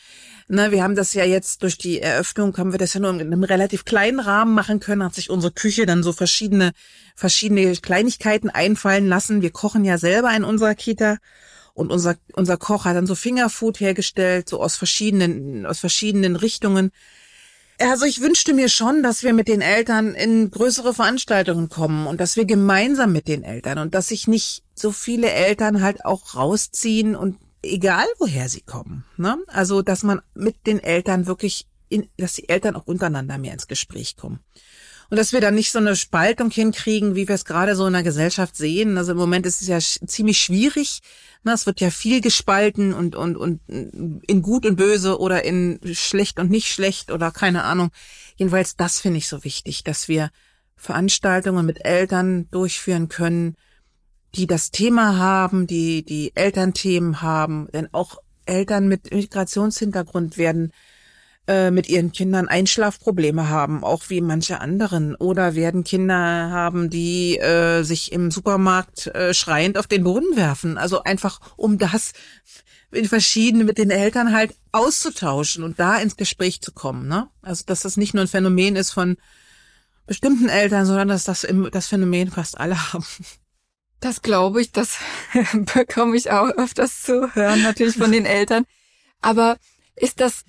ne, wir haben das ja jetzt durch die Eröffnung, haben wir das ja nur in einem relativ kleinen Rahmen machen können, hat sich unsere Küche dann so verschiedene, verschiedene Kleinigkeiten einfallen lassen. Wir kochen ja selber in unserer Kita. Und unser, unser Koch hat dann so Fingerfood hergestellt, so aus verschiedenen, aus verschiedenen Richtungen. Also ich wünschte mir schon, dass wir mit den Eltern in größere Veranstaltungen kommen und dass wir gemeinsam mit den Eltern und dass sich nicht so viele Eltern halt auch rausziehen und egal woher sie kommen. Ne? Also dass man mit den Eltern wirklich, in, dass die Eltern auch untereinander mehr ins Gespräch kommen. Und dass wir dann nicht so eine Spaltung hinkriegen, wie wir es gerade so in der Gesellschaft sehen. Also im Moment ist es ja ziemlich schwierig, na, es wird ja viel gespalten und, und, und in gut und böse oder in schlecht und nicht schlecht oder keine Ahnung. Jedenfalls das finde ich so wichtig, dass wir Veranstaltungen mit Eltern durchführen können, die das Thema haben, die die Elternthemen haben, denn auch Eltern mit Migrationshintergrund werden äh, mit ihren Kindern Einschlafprobleme haben, auch wie manche anderen. Oder werden Kinder haben, die äh, sich im Supermarkt äh, schreiend auf den Boden werfen. Also einfach, um das in verschiedenen mit den Eltern halt auszutauschen und da ins Gespräch zu kommen. Ne? Also dass das nicht nur ein Phänomen ist von bestimmten Eltern, sondern dass das im, das Phänomen fast alle haben. Das glaube ich, das bekomme ich auch öfters zu hören, natürlich von den Eltern. Aber ist das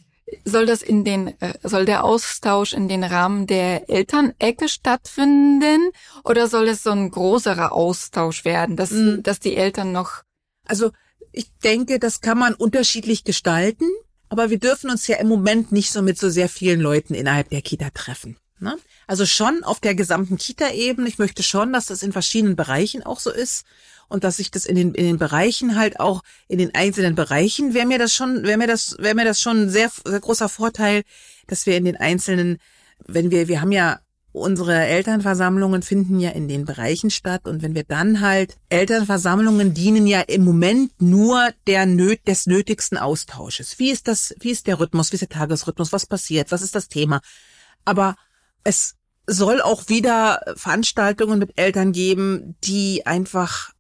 soll das in den, äh, soll der Austausch in den Rahmen der Elternecke stattfinden oder soll es so ein größerer Austausch werden, dass, mhm. dass die Eltern noch? Also ich denke, das kann man unterschiedlich gestalten, aber wir dürfen uns ja im Moment nicht so mit so sehr vielen Leuten innerhalb der Kita treffen. Ne? Also schon auf der gesamten Kita-Ebene. Ich möchte schon, dass das in verschiedenen Bereichen auch so ist und dass ich das in den in den Bereichen halt auch in den einzelnen Bereichen wäre mir das schon wäre mir das wäre mir das schon ein sehr sehr großer Vorteil, dass wir in den einzelnen wenn wir wir haben ja unsere Elternversammlungen finden ja in den Bereichen statt und wenn wir dann halt Elternversammlungen dienen ja im Moment nur der nöt des nötigsten Austausches. Wie ist das wie ist der Rhythmus, wie ist der Tagesrhythmus, was passiert, was ist das Thema? Aber es soll auch wieder Veranstaltungen mit Eltern geben, die einfach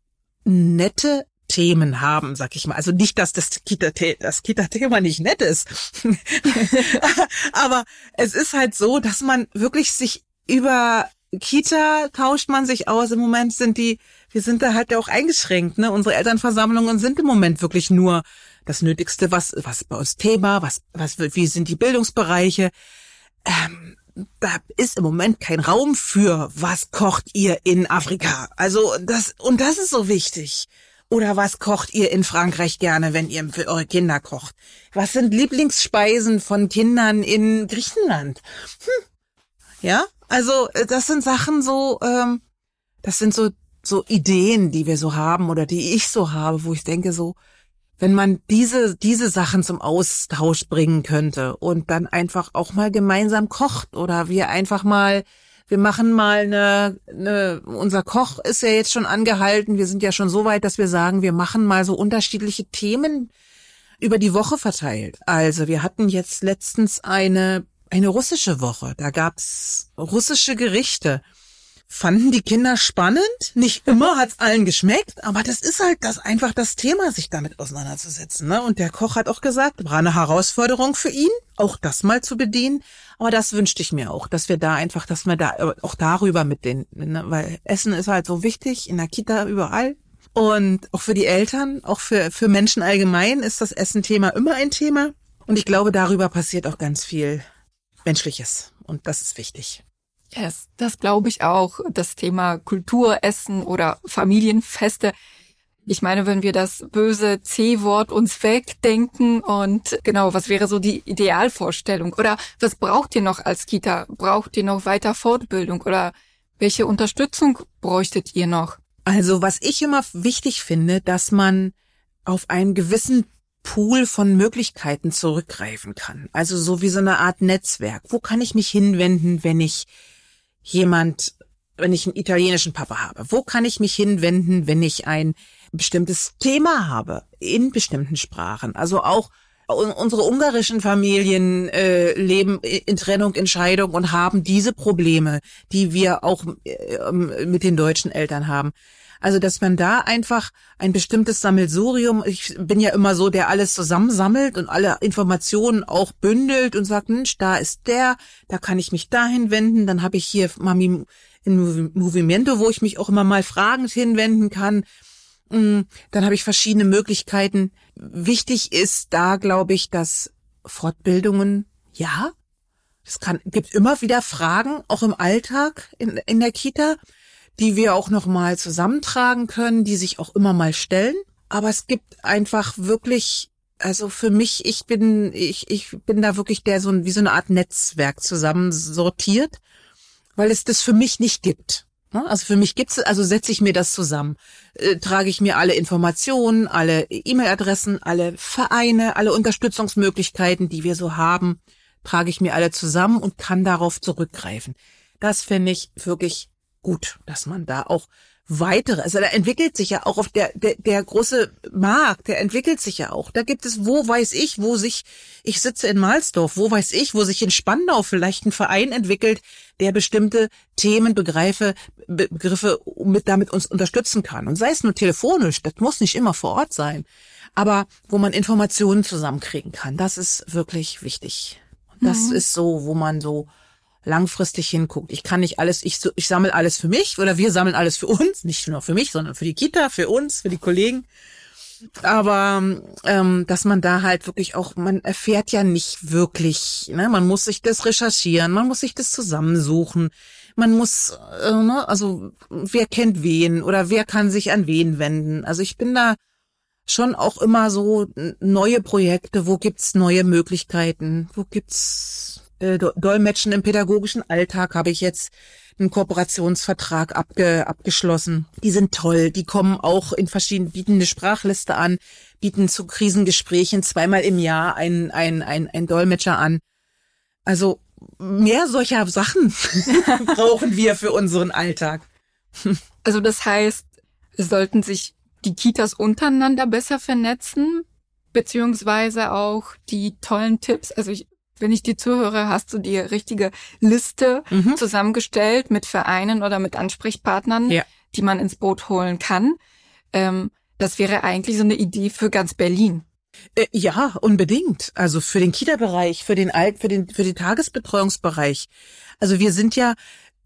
nette Themen haben, sag ich mal. Also nicht, dass das Kita-Thema das Kita nicht nett ist. Aber es ist halt so, dass man wirklich sich über Kita tauscht man sich aus. Im Moment sind die, wir sind da halt auch eingeschränkt, ne? Unsere Elternversammlungen sind im Moment wirklich nur das Nötigste, was, was bei uns Thema, was, was, wie sind die Bildungsbereiche. Ähm, da ist im Moment kein Raum für, was kocht ihr in Afrika? Also das, und das ist so wichtig. Oder was kocht ihr in Frankreich gerne, wenn ihr für eure Kinder kocht? Was sind Lieblingsspeisen von Kindern in Griechenland? Hm. Ja, also äh, das sind Sachen so, ähm, das sind so so Ideen, die wir so haben oder die ich so habe, wo ich denke so, wenn man diese, diese Sachen zum Austausch bringen könnte und dann einfach auch mal gemeinsam kocht oder wir einfach mal, wir machen mal eine, eine, unser Koch ist ja jetzt schon angehalten, wir sind ja schon so weit, dass wir sagen, wir machen mal so unterschiedliche Themen über die Woche verteilt. Also wir hatten jetzt letztens eine, eine russische Woche, da gab's russische Gerichte fanden die Kinder spannend. Nicht immer hat's allen geschmeckt, aber das ist halt das einfach das Thema, sich damit auseinanderzusetzen. Ne? Und der Koch hat auch gesagt, war eine Herausforderung für ihn, auch das mal zu bedienen. Aber das wünschte ich mir auch, dass wir da einfach, dass wir da äh, auch darüber mit den, ne? weil Essen ist halt so wichtig in der Kita überall. Und auch für die Eltern, auch für, für Menschen allgemein ist das Essen-Thema immer ein Thema. Und ich glaube, darüber passiert auch ganz viel Menschliches. Und das ist wichtig. Yes, das glaube ich auch. Das Thema Kulturessen oder Familienfeste. Ich meine, wenn wir das böse C-Wort uns wegdenken und genau, was wäre so die Idealvorstellung? Oder was braucht ihr noch als Kita? Braucht ihr noch weiter Fortbildung oder welche Unterstützung bräuchtet ihr noch? Also, was ich immer wichtig finde, dass man auf einen gewissen Pool von Möglichkeiten zurückgreifen kann. Also so wie so eine Art Netzwerk. Wo kann ich mich hinwenden, wenn ich jemand, wenn ich einen italienischen Papa habe? Wo kann ich mich hinwenden, wenn ich ein bestimmtes Thema habe in bestimmten Sprachen? Also auch unsere ungarischen Familien äh, leben in Trennung, in Scheidung und haben diese Probleme, die wir auch äh, mit den deutschen Eltern haben. Also, dass man da einfach ein bestimmtes Sammelsurium, ich bin ja immer so, der alles zusammensammelt und alle Informationen auch bündelt und sagt, Mensch, da ist der, da kann ich mich dahin wenden, dann habe ich hier Mami in Movimento, wo ich mich auch immer mal fragend hinwenden kann. Mm, dann habe ich verschiedene Möglichkeiten. Wichtig ist da, glaube ich, dass Fortbildungen, ja, es kann, gibt immer wieder Fragen, auch im Alltag in, in der Kita die wir auch noch mal zusammentragen können, die sich auch immer mal stellen. Aber es gibt einfach wirklich, also für mich, ich bin, ich, ich bin da wirklich der so wie so eine Art Netzwerk zusammensortiert, weil es das für mich nicht gibt. Ne? Also für mich gibt's, also setze ich mir das zusammen, äh, trage ich mir alle Informationen, alle E-Mail-Adressen, alle Vereine, alle Unterstützungsmöglichkeiten, die wir so haben, trage ich mir alle zusammen und kann darauf zurückgreifen. Das finde ich wirklich gut, dass man da auch weitere, also da entwickelt sich ja auch auf der, der, der große Markt, der entwickelt sich ja auch. Da gibt es, wo weiß ich, wo sich, ich sitze in Malsdorf, wo weiß ich, wo sich in Spandau vielleicht ein Verein entwickelt, der bestimmte Themen, Begreife, Begriffe mit damit uns unterstützen kann. Und sei es nur telefonisch, das muss nicht immer vor Ort sein. Aber wo man Informationen zusammenkriegen kann, das ist wirklich wichtig. Das mhm. ist so, wo man so langfristig hinguckt. Ich kann nicht alles, ich, ich sammle alles für mich oder wir sammeln alles für uns, nicht nur für mich, sondern für die Kita, für uns, für die Kollegen. Aber ähm, dass man da halt wirklich auch, man erfährt ja nicht wirklich, ne? man muss sich das recherchieren, man muss sich das zusammensuchen, man muss, äh, ne? also wer kennt wen oder wer kann sich an wen wenden. Also ich bin da schon auch immer so neue Projekte, wo gibt's neue Möglichkeiten, wo gibt's äh, Dolmetschen im pädagogischen Alltag habe ich jetzt einen Kooperationsvertrag abge, abgeschlossen. Die sind toll, die kommen auch in verschiedenen, bieten eine Sprachliste an, bieten zu Krisengesprächen zweimal im Jahr ein, ein, ein, ein Dolmetscher an. Also mehr solcher Sachen brauchen wir für unseren Alltag. Also das heißt, sollten sich die Kitas untereinander besser vernetzen, beziehungsweise auch die tollen Tipps. Also ich wenn ich dir zuhöre, hast du die richtige Liste mhm. zusammengestellt mit Vereinen oder mit Ansprechpartnern, ja. die man ins Boot holen kann. Ähm, das wäre eigentlich so eine Idee für ganz Berlin. Äh, ja, unbedingt. Also für den Kita-Bereich, für den Alt, für den für den Tagesbetreuungsbereich. Also wir sind ja,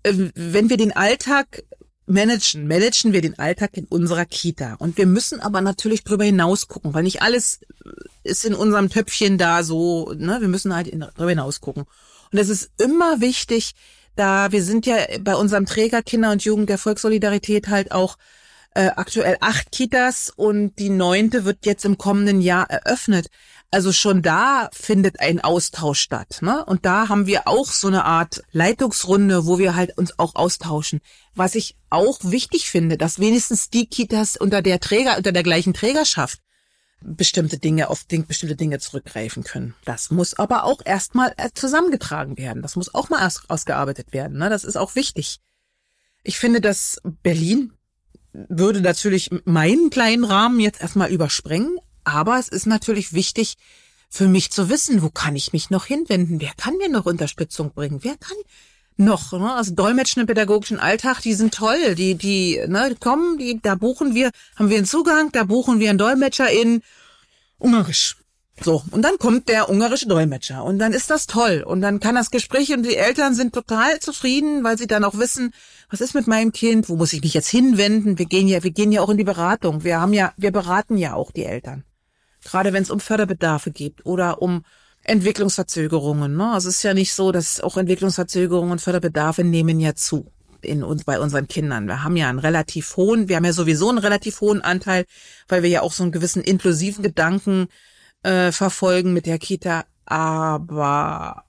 äh, wenn wir den Alltag managen, managen wir den Alltag in unserer Kita. Und wir müssen aber natürlich drüber hinaus gucken, weil nicht alles ist in unserem Töpfchen da so, ne, wir müssen halt drüber hinaus gucken. Und es ist immer wichtig, da wir sind ja bei unserem Träger Kinder und Jugend der Volkssolidarität halt auch äh, aktuell acht Kitas und die neunte wird jetzt im kommenden Jahr eröffnet. Also schon da findet ein Austausch statt. Ne? Und da haben wir auch so eine Art Leitungsrunde, wo wir halt uns auch austauschen. Was ich auch wichtig finde, dass wenigstens die Kitas unter der Träger, unter der gleichen Trägerschaft bestimmte Dinge auf bestimmte Dinge zurückgreifen können. Das muss aber auch erstmal äh, zusammengetragen werden. Das muss auch mal erst ausgearbeitet werden. Ne? Das ist auch wichtig. Ich finde, dass Berlin würde natürlich meinen kleinen Rahmen jetzt erstmal übersprengen, aber es ist natürlich wichtig für mich zu wissen, wo kann ich mich noch hinwenden? Wer kann mir noch Unterstützung bringen? Wer kann noch, ne? also Dolmetschen im pädagogischen Alltag, die sind toll, die, die, ne, kommen, die, da buchen wir, haben wir einen Zugang, da buchen wir einen Dolmetscher in Ungarisch. So, und dann kommt der ungarische Dolmetscher und dann ist das toll und dann kann das Gespräch und die Eltern sind total zufrieden, weil sie dann auch wissen, was ist mit meinem Kind, wo muss ich mich jetzt hinwenden? Wir gehen ja, wir gehen ja auch in die Beratung. Wir haben ja, wir beraten ja auch die Eltern. Gerade wenn es um Förderbedarfe geht oder um Entwicklungsverzögerungen. Ne? Also es ist ja nicht so, dass auch Entwicklungsverzögerungen und Förderbedarfe nehmen ja zu in uns bei unseren Kindern. Wir haben ja einen relativ hohen, wir haben ja sowieso einen relativ hohen Anteil, weil wir ja auch so einen gewissen inklusiven Gedanken äh, verfolgen mit der Kita. Aber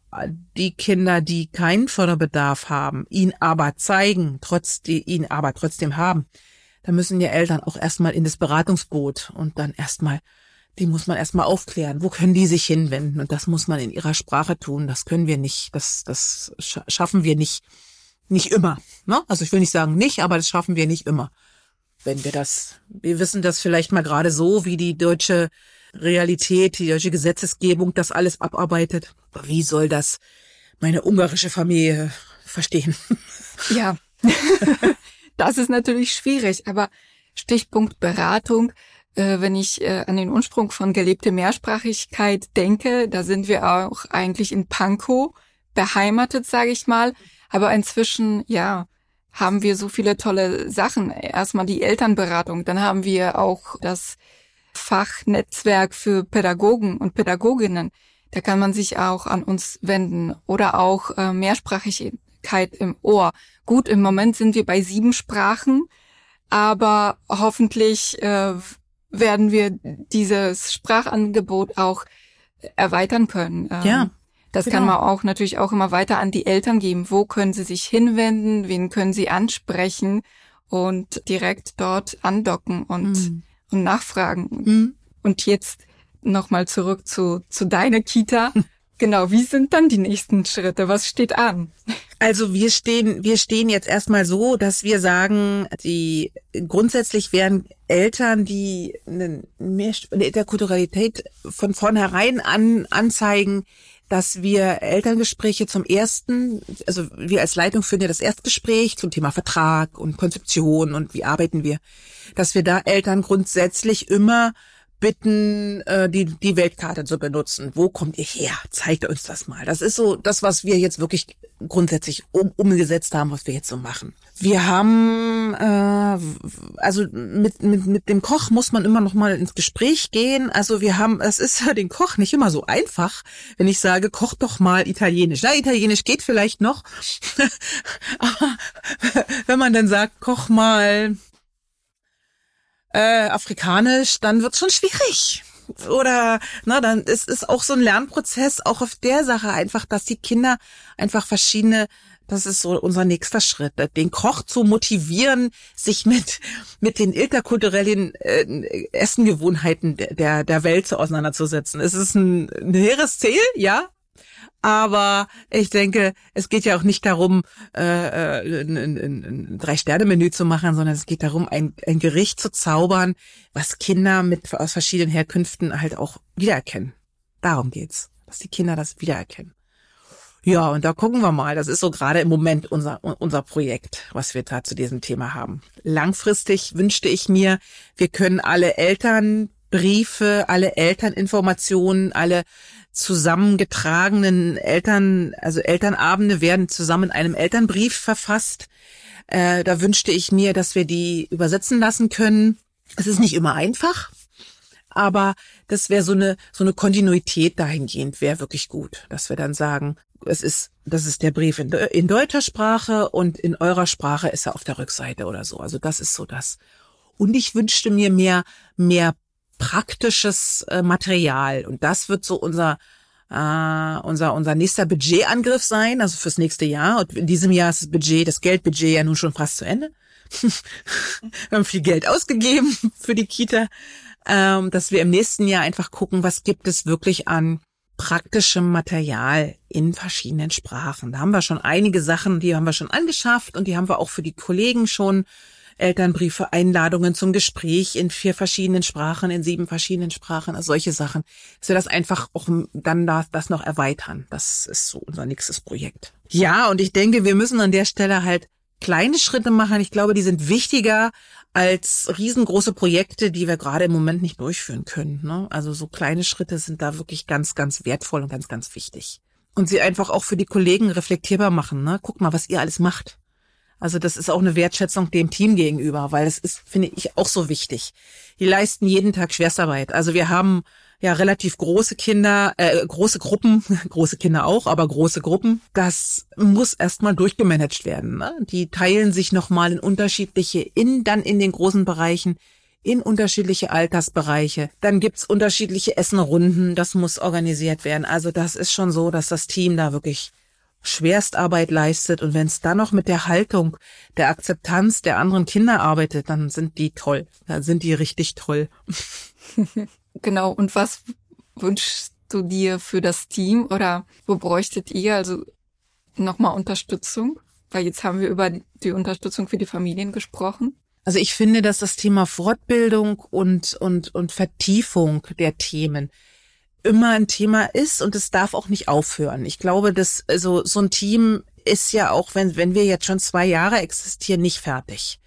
die Kinder, die keinen Förderbedarf haben, ihn aber zeigen, trotz die ihn aber trotzdem haben, da müssen ja Eltern auch erstmal in das Beratungsboot und dann erstmal die muss man erstmal aufklären. Wo können die sich hinwenden? Und das muss man in ihrer Sprache tun. Das können wir nicht. Das, das schaffen wir nicht, nicht immer. Ne? Also ich will nicht sagen nicht, aber das schaffen wir nicht immer. Wenn wir das, wir wissen das vielleicht mal gerade so, wie die deutsche Realität, die deutsche Gesetzesgebung das alles abarbeitet. Aber wie soll das meine ungarische Familie verstehen? Ja, das ist natürlich schwierig, aber Stichpunkt Beratung äh, wenn ich äh, an den Ursprung von gelebte Mehrsprachigkeit denke, da sind wir auch eigentlich in Pankow beheimatet, sage ich mal. Aber inzwischen, ja, haben wir so viele tolle Sachen. Erstmal die Elternberatung, dann haben wir auch das Fachnetzwerk für Pädagogen und Pädagoginnen. Da kann man sich auch an uns wenden oder auch äh, Mehrsprachigkeit im Ohr. Gut, im Moment sind wir bei sieben Sprachen, aber hoffentlich äh, werden wir dieses Sprachangebot auch erweitern können. Ähm, ja. Das genau. kann man auch natürlich auch immer weiter an die Eltern geben. Wo können sie sich hinwenden? Wen können sie ansprechen? Und direkt dort andocken und, mhm. und nachfragen. Mhm. Und jetzt nochmal zurück zu, zu deiner Kita. Genau, wie sind dann die nächsten Schritte? Was steht an? Also wir stehen, wir stehen jetzt erstmal so, dass wir sagen, die grundsätzlich werden Eltern, die eine, eine Interkulturalität von vornherein an, anzeigen, dass wir Elterngespräche zum ersten, also wir als Leitung führen ja das Erstgespräch zum Thema Vertrag und Konzeption und wie arbeiten wir, dass wir da Eltern grundsätzlich immer bitten, äh, die, die Weltkarte zu benutzen. Wo kommt ihr her? Zeigt uns das mal. Das ist so das, was wir jetzt wirklich grundsätzlich um, umgesetzt haben, was wir jetzt so machen. Wir haben, äh, also mit, mit, mit dem Koch muss man immer noch mal ins Gespräch gehen. Also wir haben, es ist ja den Koch nicht immer so einfach, wenn ich sage, koch doch mal Italienisch. Na, Italienisch geht vielleicht noch. Aber wenn man dann sagt, koch mal äh, afrikanisch, dann wird's schon schwierig. Oder na, dann ist es auch so ein Lernprozess, auch auf der Sache einfach, dass die Kinder einfach verschiedene das ist so unser nächster Schritt, den Koch zu motivieren, sich mit mit den interkulturellen äh, Essengewohnheiten der der Welt auseinanderzusetzen. Es ist ein, ein hehres Ziel, ja, aber ich denke, es geht ja auch nicht darum, äh, äh ein, ein, ein Drei-Sterne-Menü zu machen, sondern es geht darum, ein, ein Gericht zu zaubern, was Kinder mit aus verschiedenen Herkünften halt auch wiedererkennen. Darum geht's, dass die Kinder das wiedererkennen. Ja, und da gucken wir mal. Das ist so gerade im Moment unser, unser Projekt, was wir da zu diesem Thema haben. Langfristig wünschte ich mir, wir können alle Elternbriefe, alle Elterninformationen, alle zusammengetragenen Eltern, also Elternabende werden zusammen in einem Elternbrief verfasst. Äh, da wünschte ich mir, dass wir die übersetzen lassen können. Es ist nicht immer einfach, aber das wäre so eine so eine Kontinuität dahingehend wäre wirklich gut, dass wir dann sagen, es ist das ist der Brief in, in deutscher Sprache und in eurer Sprache ist er auf der Rückseite oder so. Also das ist so das. Und ich wünschte mir mehr mehr praktisches äh, Material und das wird so unser äh, unser unser nächster Budgetangriff sein, also fürs nächste Jahr. Und in diesem Jahr ist das Budget, das Geldbudget ja nun schon fast zu Ende. wir haben viel Geld ausgegeben für die Kita ähm, dass wir im nächsten Jahr einfach gucken, was gibt es wirklich an praktischem Material in verschiedenen Sprachen. Da haben wir schon einige Sachen, die haben wir schon angeschafft und die haben wir auch für die Kollegen schon Elternbriefe, Einladungen zum Gespräch in vier verschiedenen Sprachen, in sieben verschiedenen Sprachen, also solche Sachen, dass wir das einfach auch dann da, das noch erweitern. Das ist so unser nächstes Projekt. Ja, und ich denke, wir müssen an der Stelle halt kleine Schritte machen. Ich glaube, die sind wichtiger als riesengroße Projekte, die wir gerade im Moment nicht durchführen können. Ne? Also so kleine Schritte sind da wirklich ganz, ganz wertvoll und ganz, ganz wichtig. Und sie einfach auch für die Kollegen reflektierbar machen. Ne? Guck mal, was ihr alles macht. Also das ist auch eine Wertschätzung dem Team gegenüber, weil das ist, finde ich, auch so wichtig. Die leisten jeden Tag Schwerstarbeit. Also wir haben ja relativ große Kinder, äh, große Gruppen, große Kinder auch, aber große Gruppen. Das muss erstmal durchgemanagt werden. Ne? Die teilen sich nochmal in unterschiedliche, in dann in den großen Bereichen, in unterschiedliche Altersbereiche. Dann gibt's unterschiedliche Essenrunden, das muss organisiert werden. Also das ist schon so, dass das Team da wirklich Schwerstarbeit leistet und wenn es dann noch mit der Haltung, der Akzeptanz der anderen Kinder arbeitet, dann sind die toll. Dann sind die richtig toll. Genau. Und was wünschst du dir für das Team oder wo bräuchtet ihr also nochmal Unterstützung? Weil jetzt haben wir über die Unterstützung für die Familien gesprochen. Also ich finde, dass das Thema Fortbildung und, und, und Vertiefung der Themen immer ein Thema ist und es darf auch nicht aufhören. Ich glaube, dass also so ein Team ist ja auch, wenn, wenn wir jetzt schon zwei Jahre existieren, nicht fertig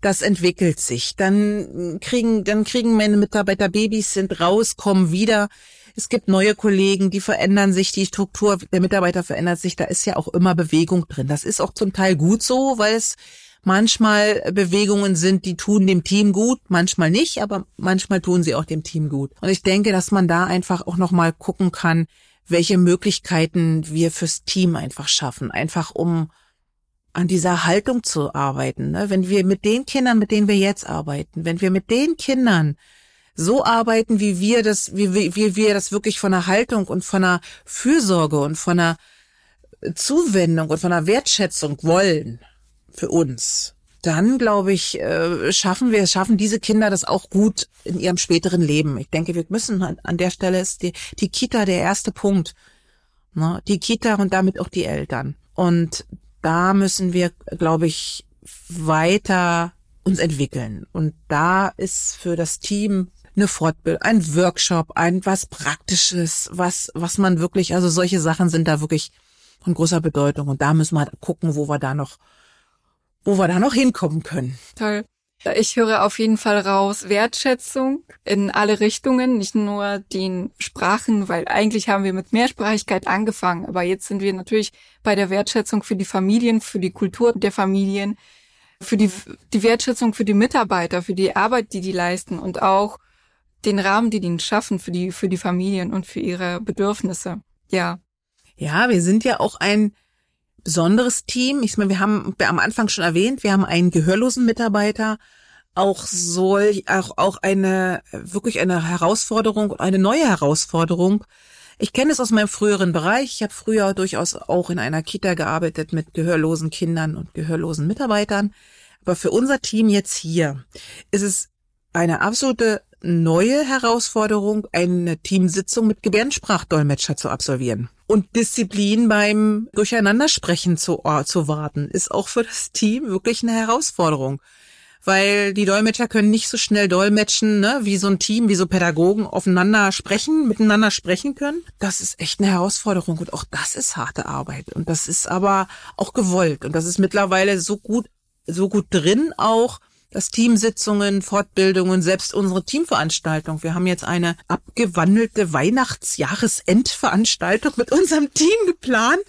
das entwickelt sich. Dann kriegen, dann kriegen meine Mitarbeiter Babys, sind raus, kommen wieder. Es gibt neue Kollegen, die verändern sich, die Struktur der Mitarbeiter verändert sich. Da ist ja auch immer Bewegung drin. Das ist auch zum Teil gut so, weil es manchmal Bewegungen sind, die tun dem Team gut, manchmal nicht, aber manchmal tun sie auch dem Team gut. Und ich denke, dass man da einfach auch nochmal gucken kann, welche Möglichkeiten wir fürs Team einfach schaffen. Einfach um an dieser Haltung zu arbeiten. Ne? Wenn wir mit den Kindern, mit denen wir jetzt arbeiten, wenn wir mit den Kindern so arbeiten, wie wir das, wie, wie, wie wir das wirklich von der Haltung und von der Fürsorge und von der Zuwendung und von der Wertschätzung wollen für uns, dann glaube ich, äh, schaffen wir, schaffen diese Kinder das auch gut in ihrem späteren Leben. Ich denke, wir müssen an der Stelle ist die, die Kita der erste Punkt. Ne? Die Kita und damit auch die Eltern. Und da müssen wir, glaube ich, weiter uns entwickeln. Und da ist für das Team eine Fortbildung, ein Workshop, ein was Praktisches, was, was man wirklich, also solche Sachen sind da wirklich von großer Bedeutung. Und da müssen wir halt gucken, wo wir da noch, wo wir da noch hinkommen können. Toll. Ich höre auf jeden Fall raus Wertschätzung in alle Richtungen, nicht nur den Sprachen, weil eigentlich haben wir mit Mehrsprachigkeit angefangen, aber jetzt sind wir natürlich bei der Wertschätzung für die Familien, für die Kultur der Familien, für die, die Wertschätzung für die Mitarbeiter, für die Arbeit, die die leisten und auch den Rahmen, die die schaffen für die, für die Familien und für ihre Bedürfnisse. Ja. Ja, wir sind ja auch ein besonderes Team. Ich meine, wir haben am Anfang schon erwähnt, wir haben einen gehörlosen Mitarbeiter. Auch soll auch, auch eine wirklich eine Herausforderung, eine neue Herausforderung. Ich kenne es aus meinem früheren Bereich. Ich habe früher durchaus auch in einer Kita gearbeitet mit gehörlosen Kindern und gehörlosen Mitarbeitern. Aber für unser Team jetzt hier ist es eine absolute neue Herausforderung, eine Teamsitzung mit Gebärdensprachdolmetscher zu absolvieren. Und Disziplin beim Durcheinandersprechen zu, uh, zu warten, ist auch für das Team wirklich eine Herausforderung. weil die Dolmetscher können nicht so schnell dolmetschen, ne, wie so ein Team, wie so Pädagogen aufeinander sprechen, miteinander sprechen können. Das ist echt eine Herausforderung und auch das ist harte Arbeit und das ist aber auch gewollt und das ist mittlerweile so gut, so gut drin auch, dass Teamsitzungen, Fortbildungen, selbst unsere Teamveranstaltung. Wir haben jetzt eine abgewandelte Weihnachtsjahresendveranstaltung mit unserem Team geplant.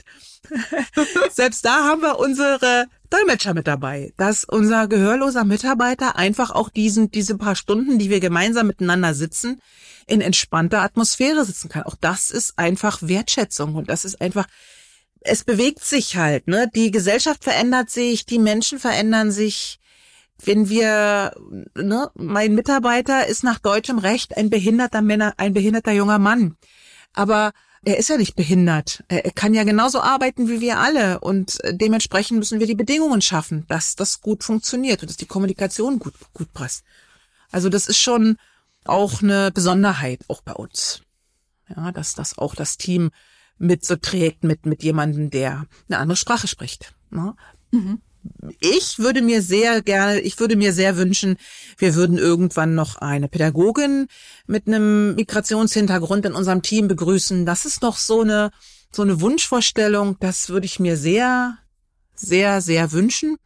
selbst da haben wir unsere Dolmetscher mit dabei, dass unser gehörloser Mitarbeiter einfach auch diesen, diese paar Stunden, die wir gemeinsam miteinander sitzen, in entspannter Atmosphäre sitzen kann. Auch das ist einfach Wertschätzung und das ist einfach, es bewegt sich halt, ne? Die Gesellschaft verändert sich, die Menschen verändern sich. Wenn wir, ne, mein Mitarbeiter ist nach deutschem Recht ein behinderter Männer, ein behinderter junger Mann. Aber er ist ja nicht behindert. Er kann ja genauso arbeiten wie wir alle und äh, dementsprechend müssen wir die Bedingungen schaffen, dass das gut funktioniert und dass die Kommunikation gut, gut passt. Also das ist schon auch eine Besonderheit auch bei uns. Ja, dass das auch das Team mit so trägt, mit, mit jemandem, der eine andere Sprache spricht. Ne? Mhm ich würde mir sehr gerne, ich würde mir sehr wünschen, wir würden irgendwann noch eine Pädagogin mit einem Migrationshintergrund in unserem Team begrüßen. Das ist noch so eine, so eine Wunschvorstellung. Das würde ich mir sehr, sehr, sehr wünschen.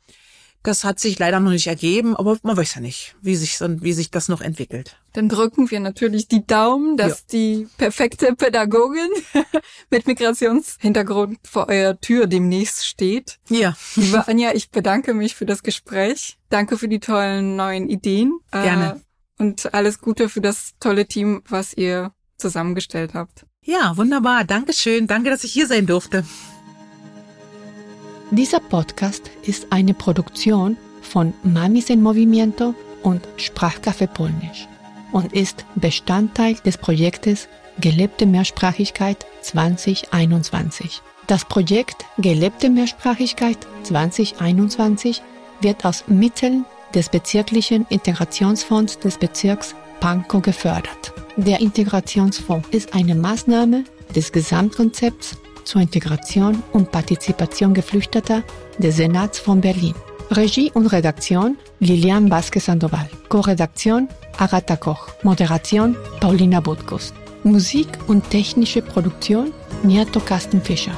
Das hat sich leider noch nicht ergeben, aber man weiß ja nicht, wie sich, wie sich das noch entwickelt. Dann drücken wir natürlich die Daumen, dass ja. die perfekte Pädagogin mit Migrationshintergrund vor eurer Tür demnächst steht. Ja. Liebe Anja, ich bedanke mich für das Gespräch. Danke für die tollen neuen Ideen. Gerne. Äh, und alles Gute für das tolle Team, was ihr zusammengestellt habt. Ja, wunderbar. Dankeschön. Danke, dass ich hier sein durfte. Dieser Podcast ist eine Produktion von Mamis en Movimiento und Sprachcafé Polnisch und ist Bestandteil des Projektes Gelebte Mehrsprachigkeit 2021. Das Projekt Gelebte Mehrsprachigkeit 2021 wird aus Mitteln des bezirklichen Integrationsfonds des Bezirks Pankow gefördert. Der Integrationsfonds ist eine Maßnahme des Gesamtkonzepts zur Integration und Partizipation Geflüchteter des Senats von Berlin. Regie und Redaktion Lilian Vasquez Sandoval. Co-Redaktion Agatha Koch. Moderation Paulina Butkus. Musik und technische Produktion Niato Kastenfischer.